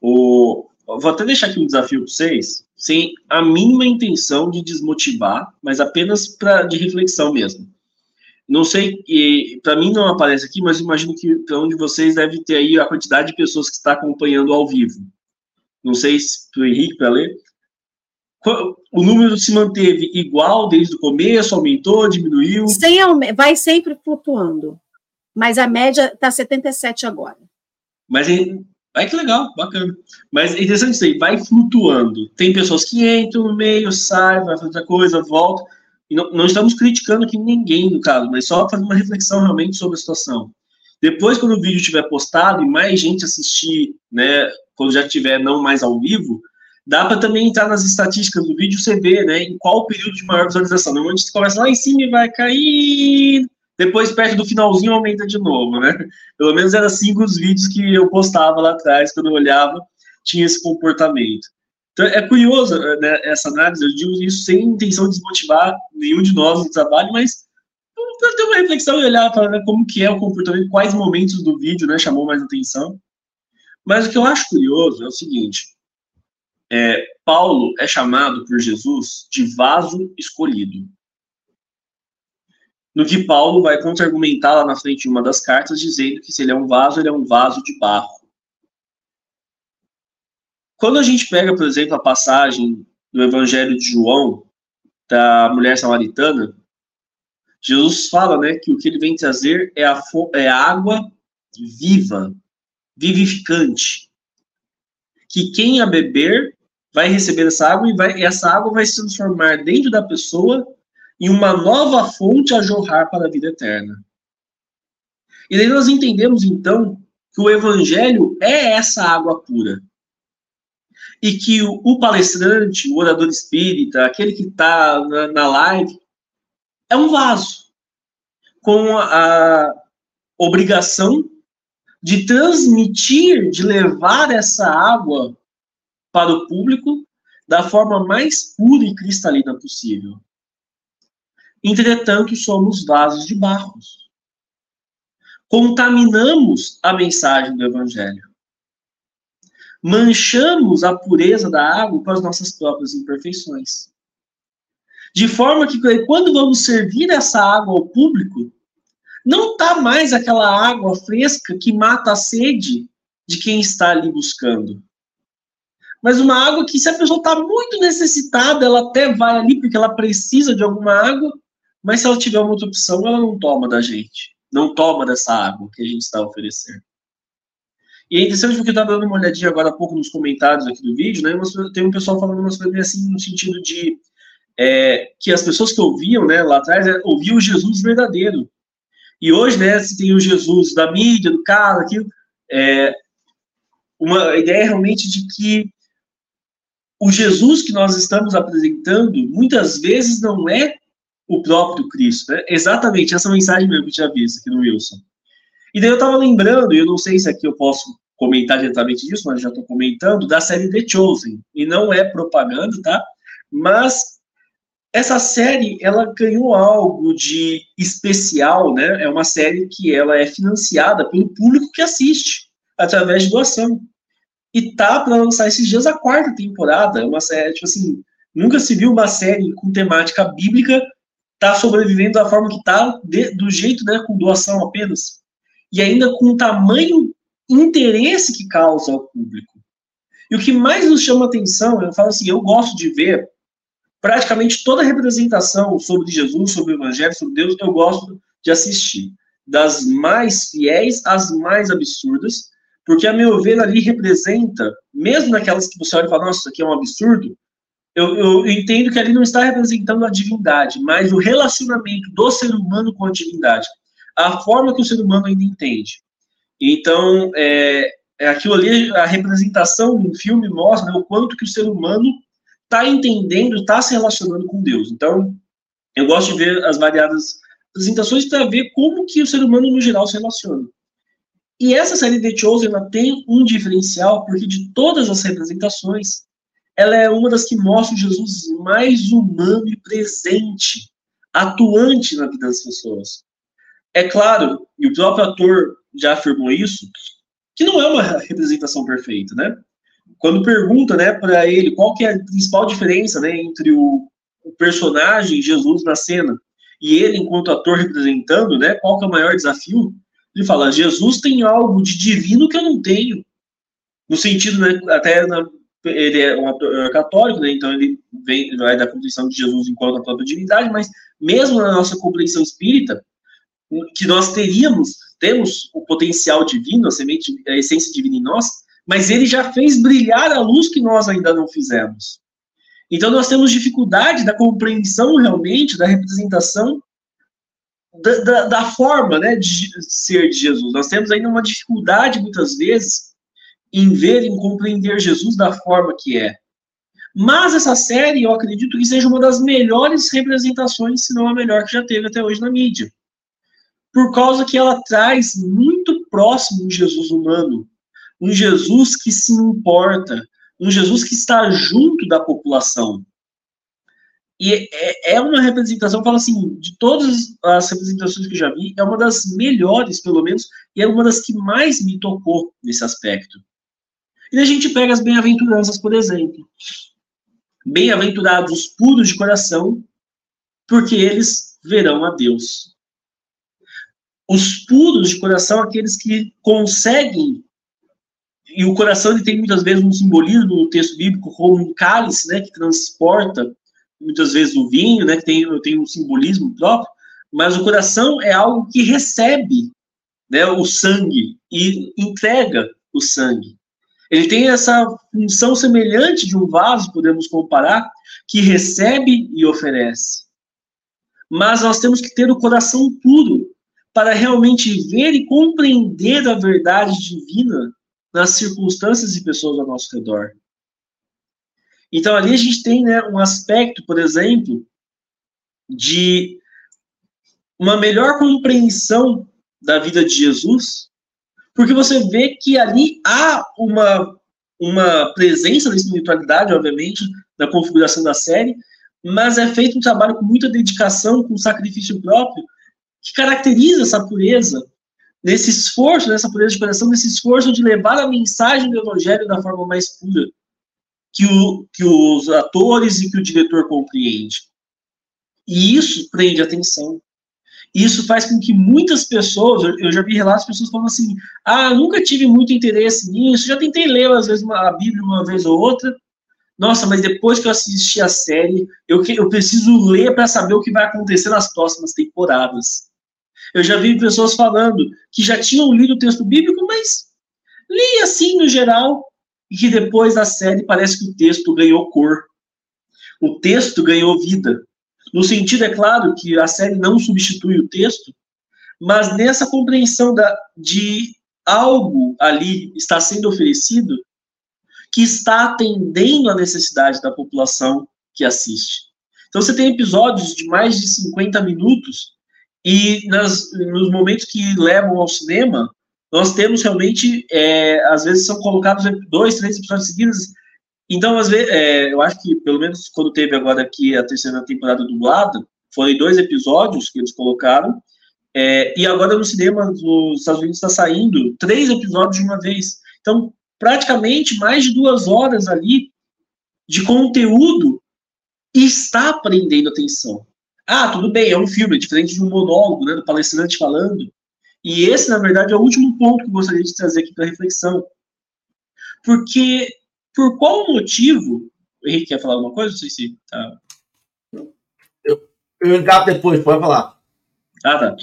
O, vou até deixar aqui um desafio para vocês, sem a mínima intenção de desmotivar, mas apenas para de reflexão mesmo. Não sei, para mim não aparece aqui, mas imagino que para onde vocês deve ter aí a quantidade de pessoas que está acompanhando ao vivo. Não sei se para o Henrique, para ler, o número se manteve igual desde o começo, aumentou, diminuiu? Sem, vai sempre flutuando. Mas a média está 77 agora. Mas ai que legal, bacana. Mas é interessante isso aí, vai flutuando. Tem pessoas que entram no meio, saem, vai fazer outra coisa, volta. E não, não estamos criticando aqui ninguém, no caso, mas só fazendo uma reflexão realmente sobre a situação. Depois, quando o vídeo estiver postado e mais gente assistir, né, quando já estiver não mais ao vivo, Dá para também entrar nas estatísticas do vídeo, você vê, né, em qual período de maior visualização. Normalmente você começa lá em cima e vai cair, depois perto do finalzinho aumenta de novo, né? Pelo menos era assim os vídeos que eu postava lá atrás, quando eu olhava, tinha esse comportamento. Então é curioso né, essa análise, eu digo isso sem intenção de desmotivar nenhum de nós no trabalho, mas para ter uma reflexão e olhar para como que é o comportamento, quais momentos do vídeo né, chamou mais atenção. Mas o que eu acho curioso é o seguinte, é, Paulo é chamado por Jesus de vaso escolhido. No que Paulo vai contra-argumentar lá na frente de uma das cartas, dizendo que se ele é um vaso, ele é um vaso de barro. Quando a gente pega, por exemplo, a passagem do Evangelho de João, da mulher samaritana, Jesus fala né, que o que ele vem trazer é a, é água viva, vivificante. Que quem a beber vai receber essa água e vai, essa água vai se transformar dentro da pessoa em uma nova fonte a jorrar para a vida eterna. E daí nós entendemos então que o evangelho é essa água pura. E que o, palestrante, o orador espírita, aquele que está na live, é um vaso com a obrigação de transmitir, de levar essa água para o público da forma mais pura e cristalina possível. Entretanto, somos vasos de barros. Contaminamos a mensagem do Evangelho. Manchamos a pureza da água com as nossas próprias imperfeições. De forma que, quando vamos servir essa água ao público, não está mais aquela água fresca que mata a sede de quem está ali buscando mas uma água que, se a pessoa está muito necessitada, ela até vai ali porque ela precisa de alguma água, mas se ela tiver uma outra opção, ela não toma da gente. Não toma dessa água que a gente está oferecendo. E é interessante porque eu estava dando uma olhadinha agora há pouco nos comentários aqui do vídeo, né? Tem um pessoal falando umas coisas assim, no sentido de é, que as pessoas que ouviam, né, lá atrás, é, ouviam o Jesus verdadeiro. E hoje, né, se tem o Jesus da mídia, do cara, aquilo, é, uma ideia realmente de que o Jesus que nós estamos apresentando muitas vezes não é o próprio Cristo. Né? Exatamente essa mensagem mesmo que eu tinha visto aqui no Wilson. E daí eu estava lembrando, e eu não sei se aqui eu posso comentar diretamente disso, mas já estou comentando, da série The Chosen. E não é propaganda, tá? Mas essa série, ela ganhou algo de especial, né? É uma série que ela é financiada pelo público que assiste, através de doação. E tá para lançar esses dias a quarta temporada. É uma série, tipo assim, nunca se viu uma série com temática bíblica tá sobrevivendo da forma que tá, de, do jeito, né, com doação apenas. E ainda com o tamanho interesse que causa ao público. E o que mais nos chama atenção, eu falo assim, eu gosto de ver praticamente toda representação sobre Jesus, sobre o Evangelho, sobre Deus, eu gosto de assistir. Das mais fiéis às mais absurdas, porque, a meu ver, ali representa, mesmo naquelas que você olha e fala, nossa, isso aqui é um absurdo, eu, eu, entendo que ali não está representando a divindade, mas o relacionamento do ser humano com a divindade, a forma que o ser humano ainda entende. Então, é, é aquilo ali, a representação no filme mostra né, o quanto que o ser humano está entendendo, está se relacionando com Deus. Então, eu gosto de ver as variadas apresentações para ver como que o ser humano, no geral, se relaciona. E essa série The Chosen ela tem um diferencial, porque de todas as representações, ela é uma das que mostra Jesus mais humano e presente, atuante na vida das pessoas. É claro, e o próprio ator já afirmou isso, que não é uma representação perfeita, né? Quando pergunta, né, para ele qual que é a principal diferença, né, entre o, o personagem Jesus na cena e ele enquanto ator representando, né, qual que é o maior desafio? Ele fala: Jesus tem algo de divino que eu não tenho. No sentido, né, até na, ele é um ator é católico, né, então ele vem vai da compreensão de Jesus enquanto a própria divindade, mas mesmo na nossa compreensão espírita, que nós teríamos, temos o potencial divino, a semente, a essência divina em nós, mas ele já fez brilhar a luz que nós ainda não fizemos. Então nós temos dificuldade da compreensão realmente da representação da, da, da, forma né, de ser de Jesus. Nós temos ainda uma dificuldade, muitas vezes, em ver, em compreender Jesus da forma que é. Mas essa série, eu acredito que seja uma das melhores representações, se não a melhor que já teve até hoje na mídia. Por causa que ela traz muito próximo um Jesus humano, um Jesus que se importa, um Jesus que está junto da população. E é, é uma representação, falo assim, de todas as representações que eu já vi, é uma das melhores, pelo menos, e é uma das que mais me tocou nesse aspecto. E a gente pega as bem-aventuranças, por exemplo. Bem-aventurados os puros de coração, porque eles verão a Deus. Os puros de coração, aqueles que conseguem, e o coração ele tem muitas vezes um simbolismo no texto bíblico, como um cálice, né, que transporta muitas vezes o vinho, né, que tem, tem um simbolismo próprio, mas o coração é algo que recebe né, o sangue e entrega o sangue. Ele tem essa função semelhante de um vaso, podemos comparar, que recebe e oferece. Mas nós temos que ter o coração puro para realmente ver e compreender a verdade divina nas circunstâncias e pessoas ao nosso redor. Então ali a gente tem né, um aspecto, por exemplo, de uma melhor compreensão da vida de Jesus, porque você vê que ali há uma, uma presença da espiritualidade, obviamente, na configuração da série, mas é feito um trabalho com muita dedicação, com sacrifício próprio, que caracteriza essa pureza, nesse esforço, nessa pureza de coração, nesse esforço de levar a mensagem do evangelho da forma mais pura, que, o, que os atores e que o diretor compreende. E isso prende atenção. Isso faz com que muitas pessoas, eu já vi relatos de pessoas falando assim: ah, nunca tive muito interesse nisso, já tentei ler às vezes a Bíblia uma vez ou outra. Nossa, mas depois que eu assisti a série, eu, eu preciso ler para saber o que vai acontecer nas próximas temporadas. Eu já vi pessoas falando que já tinham lido o texto bíblico, mas li assim no geral, e que depois da série parece que o texto ganhou cor. O texto ganhou vida. No sentido, é claro, que a série não substitui o texto, mas nessa compreensão da, de algo ali está sendo oferecido que está atendendo à necessidade da população que assiste. Então você tem episódios de mais de 50 minutos e nas, nos momentos que levam ao cinema, nós temos realmente, é, às vezes são colocados dois, três episódios seguidos. Então, às vezes, é, eu acho que, pelo menos quando teve agora aqui a terceira temporada dublada, foram dois episódios que eles colocaram, é, e agora no cinema dos Estados Unidos está saindo três episódios de uma vez. Então, praticamente mais de duas horas ali de conteúdo está prendendo atenção. Ah, tudo bem, é um filme, é diferente de um monólogo, né, do palestrante falando. E esse, na verdade, é o último ponto que eu gostaria de trazer aqui para reflexão. Porque, por qual motivo. O Henrique quer falar alguma coisa? Não sei se. Tá... Eu, eu encapo depois, pode falar. Ah, tá.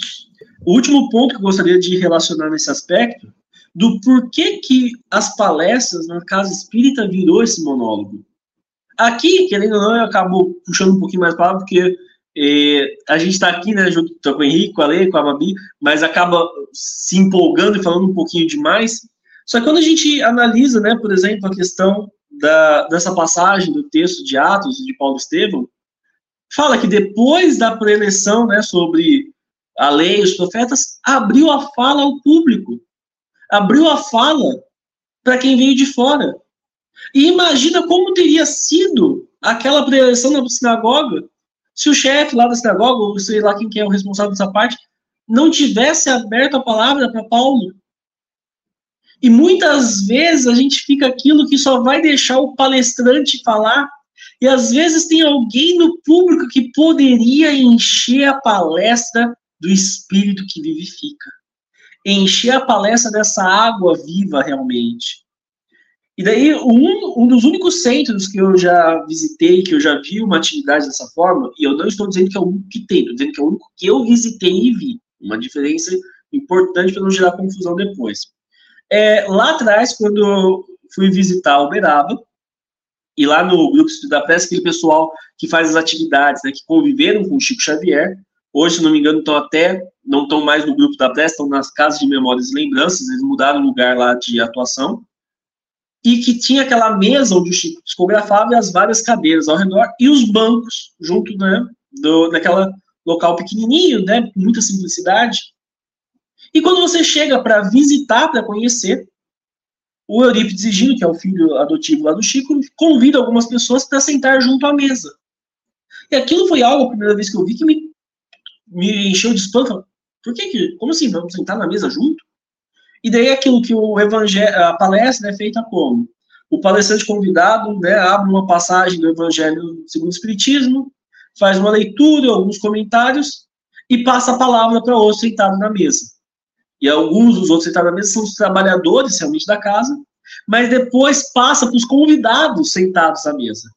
O último ponto que eu gostaria de relacionar nesse aspecto, do porquê que as palestras na casa espírita virou esse monólogo. Aqui, querendo ou não, eu acabo puxando um pouquinho mais para lá, porque eh, a gente está aqui, né, junto com o Henrique, com a Lei, com a Mabi, mas acaba se empolgando e falando um pouquinho demais. Só que quando a gente analisa, né, por exemplo, a questão da, dessa passagem do texto de Atos de Paulo Estevão, fala que depois da preleção, né, sobre a lei, os profetas, abriu a fala ao público, abriu a fala para quem veio de fora. E imagina como teria sido aquela preleção na sinagoga se o chefe lá da sinagoga, ou sei lá quem que é o responsável dessa parte, não tivesse aberto a palavra para Paulo. E muitas vezes a gente fica aquilo que só vai deixar o palestrante falar, e às vezes tem alguém no público que poderia encher a palestra do espírito que vivifica. Encher a palestra dessa água viva realmente. E daí, um, um dos únicos centros que eu já visitei, que eu já vi uma atividade dessa forma, e eu não estou dizendo que é o único que tem, estou dizendo que é o único que eu visitei e vi. Uma diferença importante para não gerar confusão depois. É, lá atrás, quando eu fui visitar Uberaba, e lá no grupo da Pressa, aquele pessoal que faz as atividades, né, que conviveram com o Chico Xavier, hoje, se não me engano, estão até, não estão mais no grupo da Pressa, estão nas casas de memórias e lembranças, eles mudaram o lugar lá de atuação, e que tinha aquela mesa onde o Chico psicografava e as várias cadeiras ao redor e os bancos junto, né, do, naquela local pequenininho, né, muita simplicidade. E quando você chega para visitar, para conhecer, o Eurípides Gino, que é o filho adotivo lá do Chico, convida algumas pessoas para sentar junto à mesa. E aquilo foi algo, a primeira vez que eu vi, que me, me encheu de espanto. Por que, que como assim, vamos sentar na mesa junto? E daí aquilo que o evangelho, a palestra é feita como? O palestrante convidado né, abre uma passagem do Evangelho segundo o Espiritismo, faz uma leitura, alguns comentários e passa a palavra para outro sentado na mesa. E alguns dos outros sentados na mesa são os trabalhadores realmente da casa, mas depois passa para os convidados sentados à mesa.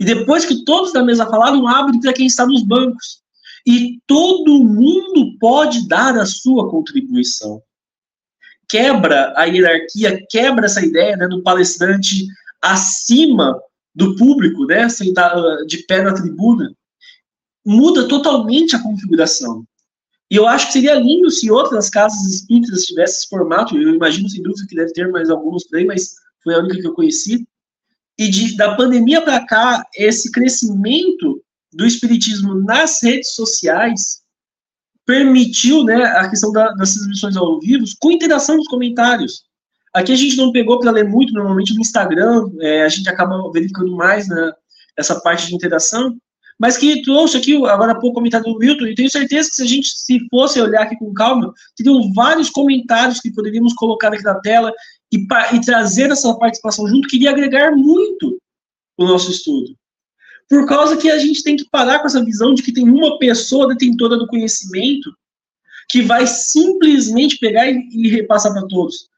E depois que todos da mesa falaram, abre para quem está nos bancos. E todo mundo pode dar a sua contribuição quebra a hierarquia, quebra essa ideia né, do palestrante acima do público, né, sentado de pé na tribuna, muda totalmente a configuração. E eu acho que seria lindo se outras casas espíritas tivessem esse formato, eu imagino sem dúvida que deve ter mais alguns por aí, mas foi a única que eu conheci. E de, da pandemia para cá, esse crescimento do espiritismo nas redes sociais permitiu né, a questão da, das transmissões ao vivo com interação dos comentários. Aqui a gente não pegou para ler muito, normalmente no Instagram, é, a gente acaba verificando mais né, essa parte de interação, mas que trouxe aqui, agora há pouco, o comentário do Wilton, e tenho certeza que se a gente se fosse olhar aqui com calma, teriam vários comentários que poderíamos colocar aqui na tela e, e trazer essa participação junto, que iria agregar muito o nosso estudo. Por causa que a gente tem que parar com essa visão de que tem uma pessoa detentora do conhecimento que vai simplesmente pegar e, e repassar para todos.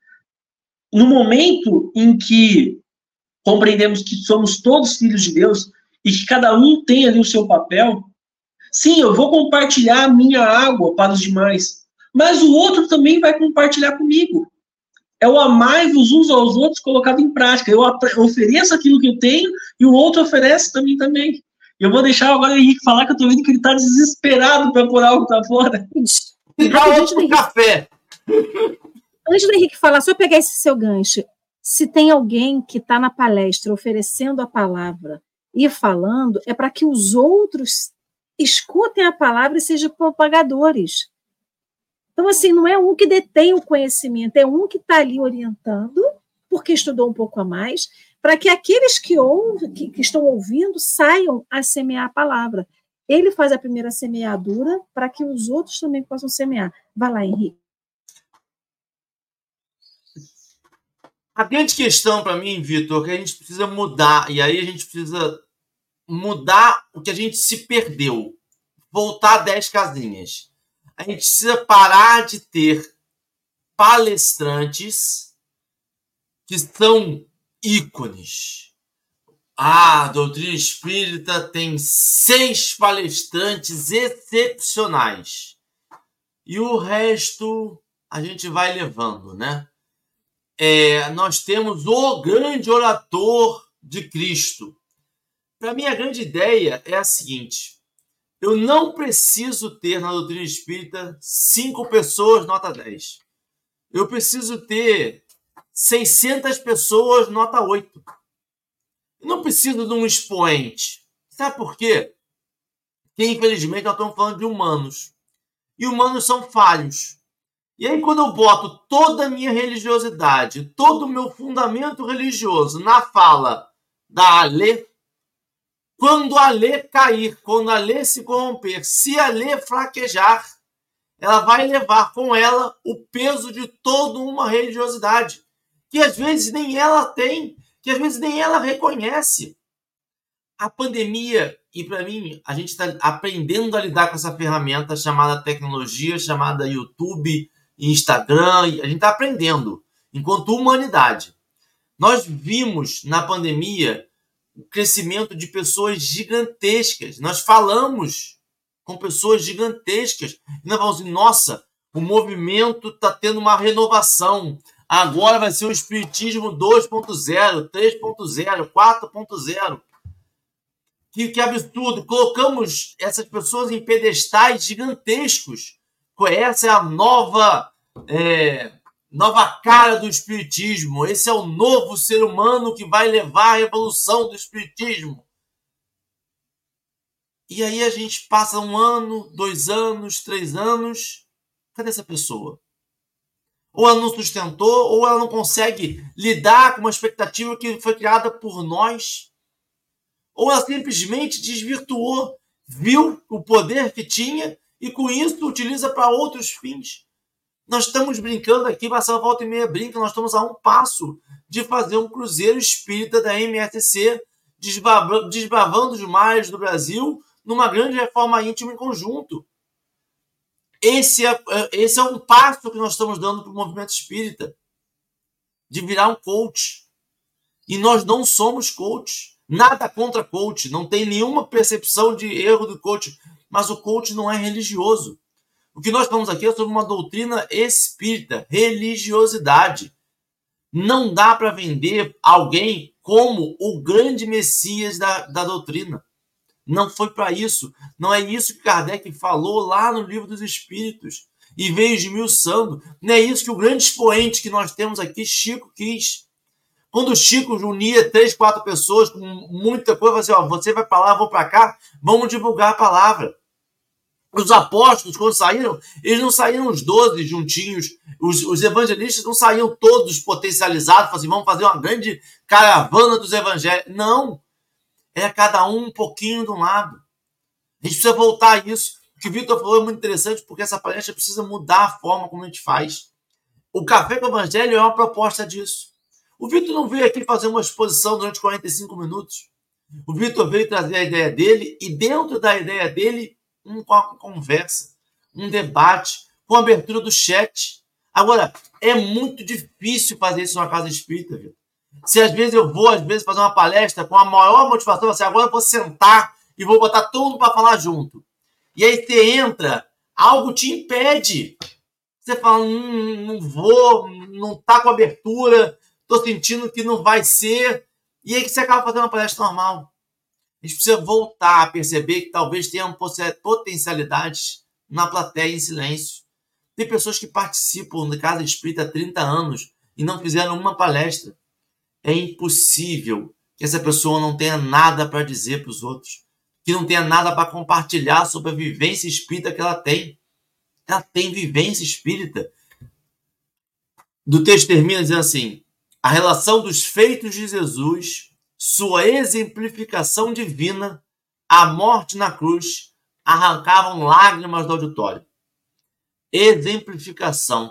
No momento em que compreendemos que somos todos filhos de Deus e que cada um tem ali o seu papel, sim, eu vou compartilhar a minha água para os demais, mas o outro também vai compartilhar comigo é o amai-vos uns aos outros colocado em prática. Eu ofereço aquilo que eu tenho e o outro oferece também também. Eu vou deixar agora o Henrique falar que eu tô vendo que ele está desesperado para pôr algo para fora. Antes do café. Antes do Henrique falar, só pegar esse seu gancho. Se tem alguém que está na palestra oferecendo a palavra ir falando é para que os outros escutem a palavra e sejam propagadores. Então, assim, não é um que detém o conhecimento, é um que está ali orientando, porque estudou um pouco a mais, para que aqueles que, ouvem, que, que estão ouvindo saiam a semear a palavra. Ele faz a primeira semeadura para que os outros também possam semear. Vai lá, Henrique. A grande questão para mim, Vitor, é que a gente precisa mudar, e aí a gente precisa mudar o que a gente se perdeu. Voltar 10 casinhas. A gente precisa parar de ter palestrantes que são ícones. Ah, a doutrina espírita tem seis palestrantes excepcionais. E o resto a gente vai levando, né? é, nós temos o grande orator de Cristo. Para mim, a grande ideia é a seguinte: eu não preciso ter na doutrina espírita cinco pessoas nota 10. Eu preciso ter 600 pessoas nota 8. Eu não preciso de um expoente. Sabe por quê? Porque, infelizmente, nós estamos falando de humanos. E humanos são falhos. E aí, quando eu boto toda a minha religiosidade, todo o meu fundamento religioso na fala da Alê, quando a Alê cair, quando a Alê se corromper, se a Alê fraquejar, ela vai levar com ela o peso de toda uma religiosidade, que às vezes nem ela tem, que às vezes nem ela reconhece. A pandemia, e para mim, a gente está aprendendo a lidar com essa ferramenta chamada tecnologia, chamada YouTube, Instagram, a gente está aprendendo, enquanto humanidade. Nós vimos na pandemia crescimento de pessoas gigantescas. Nós falamos com pessoas gigantescas. E nós falamos assim, nossa, o movimento está tendo uma renovação. Agora vai ser o Espiritismo 2.0, 3.0, 4.0. Que, que absurdo! Colocamos essas pessoas em pedestais gigantescos essa é a nova, é, nova cara do Espiritismo. Esse é o novo ser humano que vai levar a revolução do Espiritismo. E aí a gente passa um ano, dois anos, três anos. Cadê essa pessoa? Ou ela não sustentou, ou ela não consegue lidar com uma expectativa que foi criada por nós. Ou ela simplesmente desvirtuou, viu o poder que tinha e com isso utiliza para outros fins. Nós estamos brincando aqui, Marcelo Volta e Meia brinca, nós estamos a um passo de fazer um cruzeiro espírita da MSC, desbravando os mares do Brasil numa grande reforma íntima em conjunto. Esse é, esse é um passo que nós estamos dando para o movimento espírita, de virar um coach. E nós não somos coach. Nada contra coach, não tem nenhuma percepção de erro do coach mas o coach não é religioso. O que nós falamos aqui é sobre uma doutrina espírita, religiosidade. Não dá para vender alguém como o grande Messias da, da doutrina. Não foi para isso. Não é isso que Kardec falou lá no livro dos Espíritos. E veio esmiuçando. Não é isso que o grande expoente que nós temos aqui, Chico, quis. Quando o Chico unia três, quatro pessoas com muita coisa, assim, ó, você vai para lá, vou para cá, vamos divulgar a palavra. Os apóstolos, quando saíram, eles não saíram os doze juntinhos. Os, os, evangelistas não saíam todos potencializados, assim, vamos fazer uma grande caravana dos evangelhos. Não. É cada um um pouquinho de um lado. A gente precisa voltar a isso. O que o Vitor falou é muito interessante, porque essa palestra precisa mudar a forma como a gente faz. O Café com o Evangelho é uma proposta disso. O Vitor não veio aqui fazer uma exposição durante 45 minutos. O Vitor veio trazer a ideia dele e, dentro da ideia dele, uma conversa, um debate, com abertura do chat. Agora, é muito difícil fazer isso numa casa espírita, viu? Se às vezes eu vou, às vezes, fazer uma palestra com a maior motivação, assim, agora eu vou sentar e vou botar todo mundo para falar junto. E aí você entra, algo te impede. Você fala, hum, não vou, não tá com abertura, tô sentindo que não vai ser. E aí você acaba fazendo uma palestra normal. A gente precisa voltar a perceber que talvez tenham potencialidades na plateia em silêncio. Tem pessoas que participam da Casa Espírita há 30 anos e não fizeram uma palestra. É impossível que essa pessoa não tenha nada para dizer para os outros, que não tenha nada para compartilhar sobre a vivência espírita que ela tem. Ela tem vivência espírita. Do texto termina dizendo assim: a relação dos feitos de Jesus, sua exemplificação divina, a morte na cruz, arrancavam lágrimas do auditório. Exemplificação.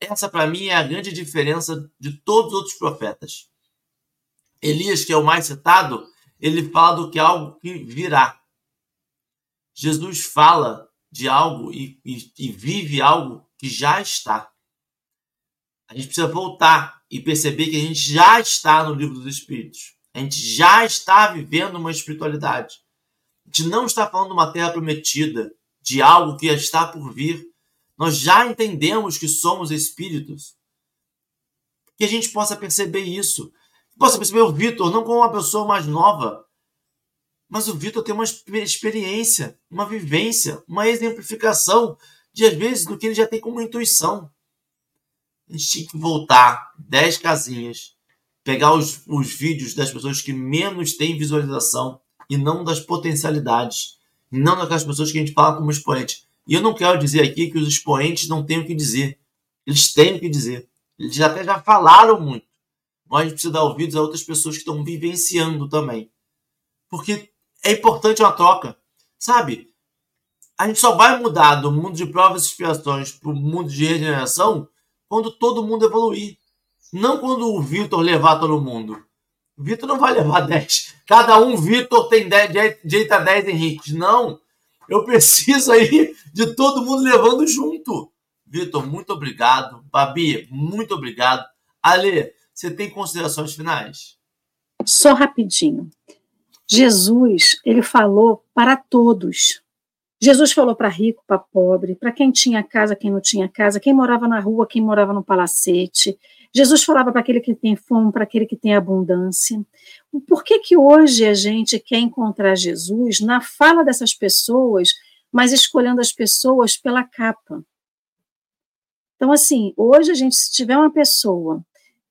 Essa, para mim, é a grande diferença de todos os outros profetas. Elias, que é o mais citado, ele fala do que é algo que virá. Jesus fala de algo e, e, e vive algo que já está. A gente precisa voltar e perceber que a gente já está no livro dos Espíritos. A gente já está vivendo uma espiritualidade. A gente não está falando de uma terra prometida, de algo que está por vir. Nós já entendemos que somos espíritos. Que a gente possa perceber isso. Possa perceber o Vitor não como uma pessoa mais nova, mas o Vitor tem uma experiência, uma vivência, uma exemplificação de, às vezes, do que ele já tem como intuição. A gente tinha que voltar 10 casinhas, pegar os, os vídeos das pessoas que menos têm visualização e não das potencialidades, não daquelas pessoas que a gente fala como expoente. E eu não quero dizer aqui que os expoentes não têm o que dizer. Eles têm o que dizer. Eles até já falaram muito. Mas a gente precisa dar ouvidos a outras pessoas que estão vivenciando também. Porque é importante uma troca. Sabe? A gente só vai mudar do mundo de provas e expiações para o mundo de regeneração quando todo mundo evoluir. Não quando o Vitor levar todo mundo. O Vitor não vai levar 10. Cada um Vitor tem 10, direito a 10 Henrique. Não. Eu preciso aí de todo mundo levando junto. Vitor, muito obrigado. Babi, muito obrigado. Ale, você tem considerações finais? Só rapidinho. Jesus, ele falou para todos. Jesus falou para rico, para pobre, para quem tinha casa, quem não tinha casa, quem morava na rua, quem morava no palacete. Jesus falava para aquele que tem fome, para aquele que tem abundância. Por que que hoje a gente quer encontrar Jesus na fala dessas pessoas, mas escolhendo as pessoas pela capa? Então, assim, hoje a gente, se tiver uma pessoa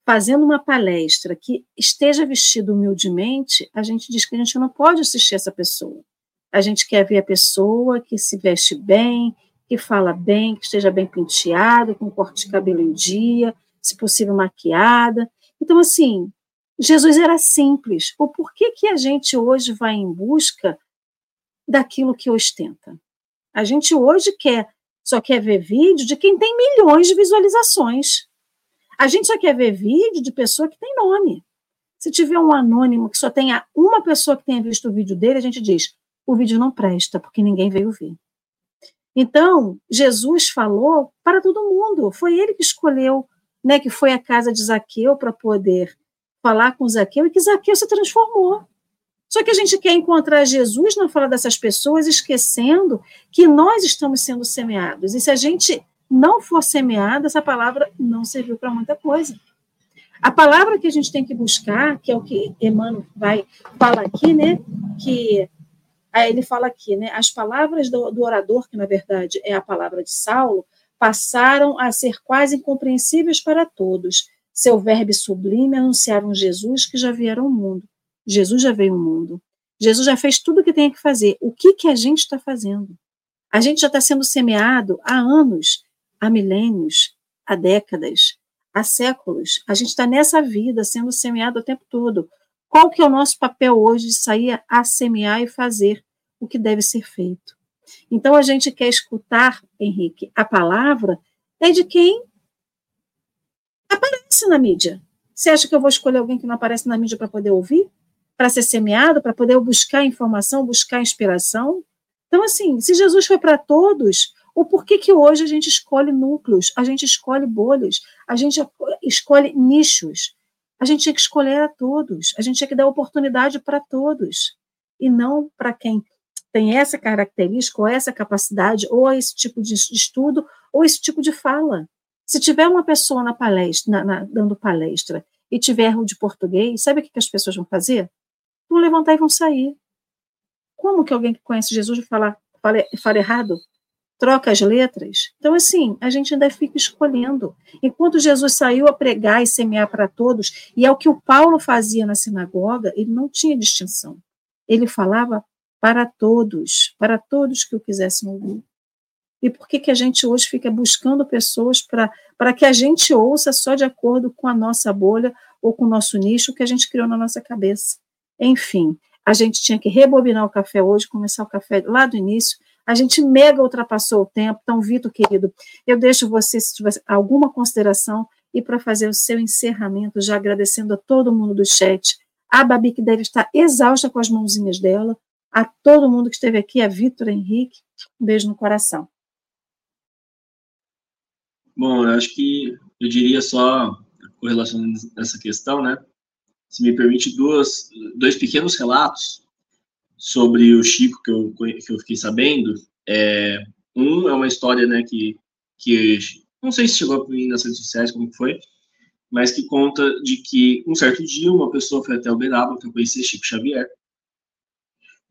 fazendo uma palestra que esteja vestido humildemente, a gente diz que a gente não pode assistir essa pessoa. A gente quer ver a pessoa que se veste bem, que fala bem, que esteja bem penteado, com corte de cabelo em dia, se possível maquiada. Então, assim, Jesus era simples. O porquê que a gente hoje vai em busca daquilo que ostenta? A gente hoje quer, só quer ver vídeo de quem tem milhões de visualizações. A gente só quer ver vídeo de pessoa que tem nome. Se tiver um anônimo que só tenha uma pessoa que tenha visto o vídeo dele, a gente diz: o vídeo não presta, porque ninguém veio ver. Então, Jesus falou para todo mundo, foi ele que escolheu, né, que foi à casa de Zaqueu para poder falar com Zaqueu e que Zaqueu se transformou. Só que a gente quer encontrar Jesus na fala dessas pessoas, esquecendo que nós estamos sendo semeados. E se a gente não for semeado, essa palavra não serviu para muita coisa. A palavra que a gente tem que buscar, que é o que Emmanuel vai falar aqui, né, que Aí ele fala aqui, né? As palavras do, do orador, que na verdade é a palavra de Saulo, passaram a ser quase incompreensíveis para todos. Seu verbo sublime anunciaram Jesus que já vieram ao mundo. Jesus já veio ao mundo. Jesus já fez tudo o que tem que fazer. O que, que a gente está fazendo? A gente já está sendo semeado há anos, há milênios, há décadas, há séculos. A gente está nessa vida sendo semeado o tempo todo. Qual que é o nosso papel hoje de sair a semear e fazer o que deve ser feito? Então a gente quer escutar, Henrique, a palavra é de quem aparece na mídia. Você acha que eu vou escolher alguém que não aparece na mídia para poder ouvir? Para ser semeado, para poder buscar informação, buscar inspiração? Então, assim, se Jesus foi para todos, o porquê que hoje a gente escolhe núcleos, a gente escolhe bolhas, a gente escolhe nichos? A gente tinha que escolher a todos, a gente tinha que dar oportunidade para todos, e não para quem tem essa característica, ou essa capacidade, ou esse tipo de estudo, ou esse tipo de fala. Se tiver uma pessoa na palestra, na, na, dando palestra, e tiver erro de português, sabe o que, que as pessoas vão fazer? Vão levantar e vão sair. Como que alguém que conhece Jesus vai falar, fala, fala errado? Troca as letras. Então, assim, a gente ainda fica escolhendo. Enquanto Jesus saiu a pregar e semear para todos, e é o que o Paulo fazia na sinagoga, ele não tinha distinção. Ele falava para todos, para todos que o quisessem ouvir. E por que, que a gente hoje fica buscando pessoas para que a gente ouça só de acordo com a nossa bolha ou com o nosso nicho que a gente criou na nossa cabeça? Enfim, a gente tinha que rebobinar o café hoje, começar o café lá do início. A gente mega ultrapassou o tempo. Então, Vitor, querido, eu deixo você, se tiver alguma consideração, e para fazer o seu encerramento, já agradecendo a todo mundo do chat, a Babi, que deve estar exausta com as mãozinhas dela, a todo mundo que esteve aqui, a Vitor Henrique, um beijo no coração. Bom, eu acho que eu diria só, com relação a essa questão, né? Se me permite, duas, dois pequenos relatos sobre o Chico que eu, que eu fiquei sabendo. É, um é uma história, né, que, que não sei se chegou a mim nas redes sociais, como foi, mas que conta de que um certo dia uma pessoa foi até Uberaba para conhecer Chico Xavier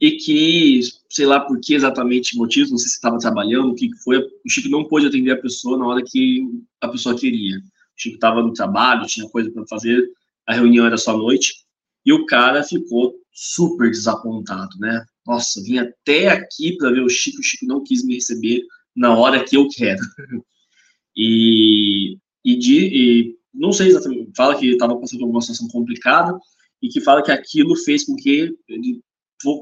e que, sei lá por que exatamente motivos, não sei se estava trabalhando, o que foi, o Chico não pôde atender a pessoa na hora que a pessoa queria. O Chico estava no trabalho, tinha coisa para fazer, a reunião era só à noite, e o cara ficou super desapontado, né? Nossa, vim até aqui para ver o Chico, o Chico não quis me receber na hora que eu quero. e, e, de, e não sei exatamente, fala que estava passando por uma situação complicada, e que fala que aquilo fez com que ele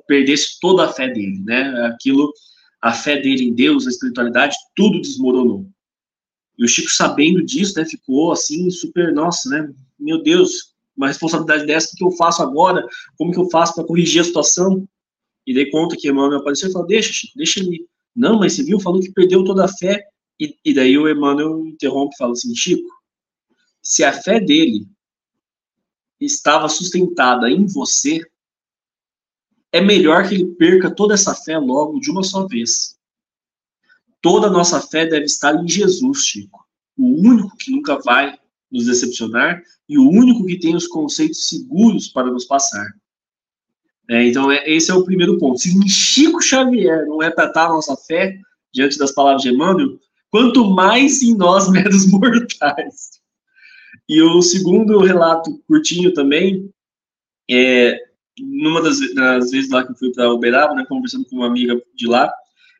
perdesse toda a fé dele, né? Aquilo, a fé dele em Deus, a espiritualidade, tudo desmoronou. E o Chico, sabendo disso, né, ficou assim, super, nossa, né? Meu Deus, uma responsabilidade dessa, o que eu faço agora? Como que eu faço para corrigir a situação? E dei conta que Emmanuel apareceu e falou: Deixa, deixa ele. Não, mas você viu, falou que perdeu toda a fé. E, e daí o Emmanuel interrompe e fala assim: Chico, se a fé dele estava sustentada em você, é melhor que ele perca toda essa fé logo de uma só vez. Toda a nossa fé deve estar em Jesus, Chico. O único que nunca vai nos decepcionar e o único que tem os conceitos seguros para nos passar. É, então, é, esse é o primeiro ponto. Se Chico Xavier não para estar a nossa fé, diante das palavras de Emmanuel, quanto mais em nós, meros mortais. E o segundo relato curtinho também, é, numa das, das, vezes lá que eu fui para Uberaba, né, conversando com uma amiga de lá,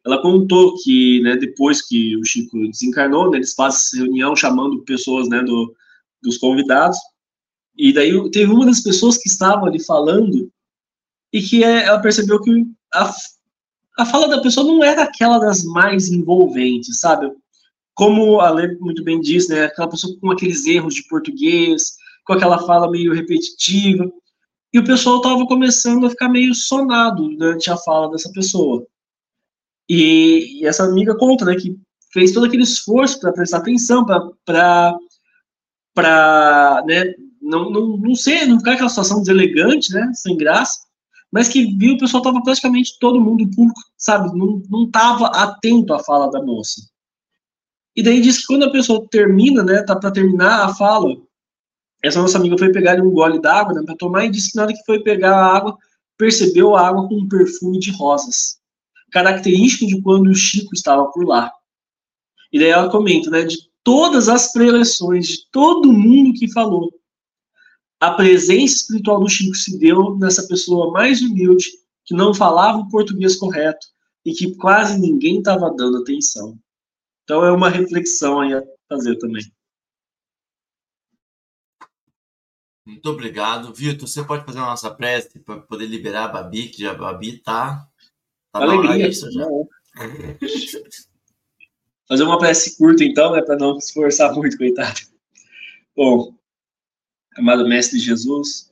ela contou que, né, depois que o Chico desencarnou, né, eles fazem reunião chamando pessoas, né, do, dos convidados, e daí teve uma das pessoas que estava ali falando e que é, ela percebeu que a, a fala da pessoa não era aquela das mais envolventes, sabe? Como a Lê muito bem disse, né, aquela pessoa com aqueles erros de português, com aquela fala meio repetitiva, e o pessoal estava começando a ficar meio sonado durante a fala dessa pessoa. E, e essa amiga conta, né, que fez todo aquele esforço para prestar atenção, para né, não, não, não ser, não ficar aquela situação deselegante, né, sem graça, mas que viu o pessoal estava praticamente todo mundo, público, sabe, não estava atento à fala da moça. E daí diz que quando a pessoa termina, né, tá para terminar a fala, essa nossa amiga foi pegar um gole d'água né, para tomar e disse que na hora que foi pegar a água, percebeu a água com um perfume de rosas, característico de quando o Chico estava por lá. E daí ela comenta, né, de todas as preleções, de todo mundo que falou, a presença espiritual do Chico se deu nessa pessoa mais humilde, que não falava o português correto e que quase ninguém estava dando atenção. Então é uma reflexão aí a fazer também. Muito obrigado. Vitor, você pode fazer a nossa prece para poder liberar a Babi, que a Babi tá. Tá Alegria. Isso já. fazer uma prece curta, então, né, para não se esforçar muito, coitado. Bom, amado Mestre Jesus,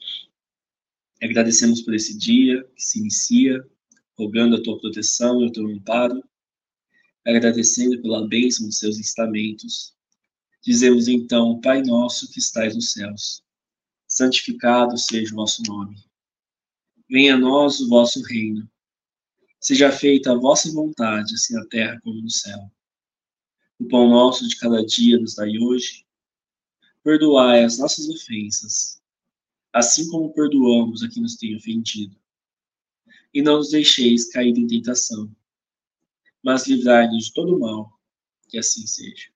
agradecemos por esse dia que se inicia, rogando a tua proteção e o teu amparo, agradecendo pela bênção dos seus estamentos. Dizemos então, Pai nosso que estais nos céus santificado seja o vosso nome. Venha a nós o vosso reino. Seja feita a vossa vontade, assim na terra como no céu. O pão nosso de cada dia nos dai hoje. Perdoai as nossas ofensas, assim como perdoamos a quem nos tem ofendido. E não nos deixeis cair em tentação, mas livrai-nos de todo mal. Que assim seja.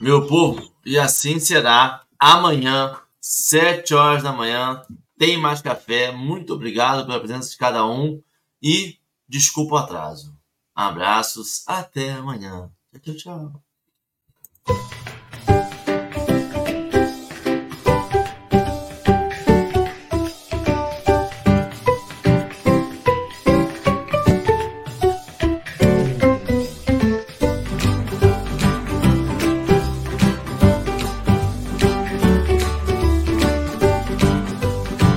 Meu povo, e assim será amanhã, sete horas da manhã. Tem mais café. Muito obrigado pela presença de cada um e desculpa o atraso. Abraços, até amanhã. Tchau, tchau.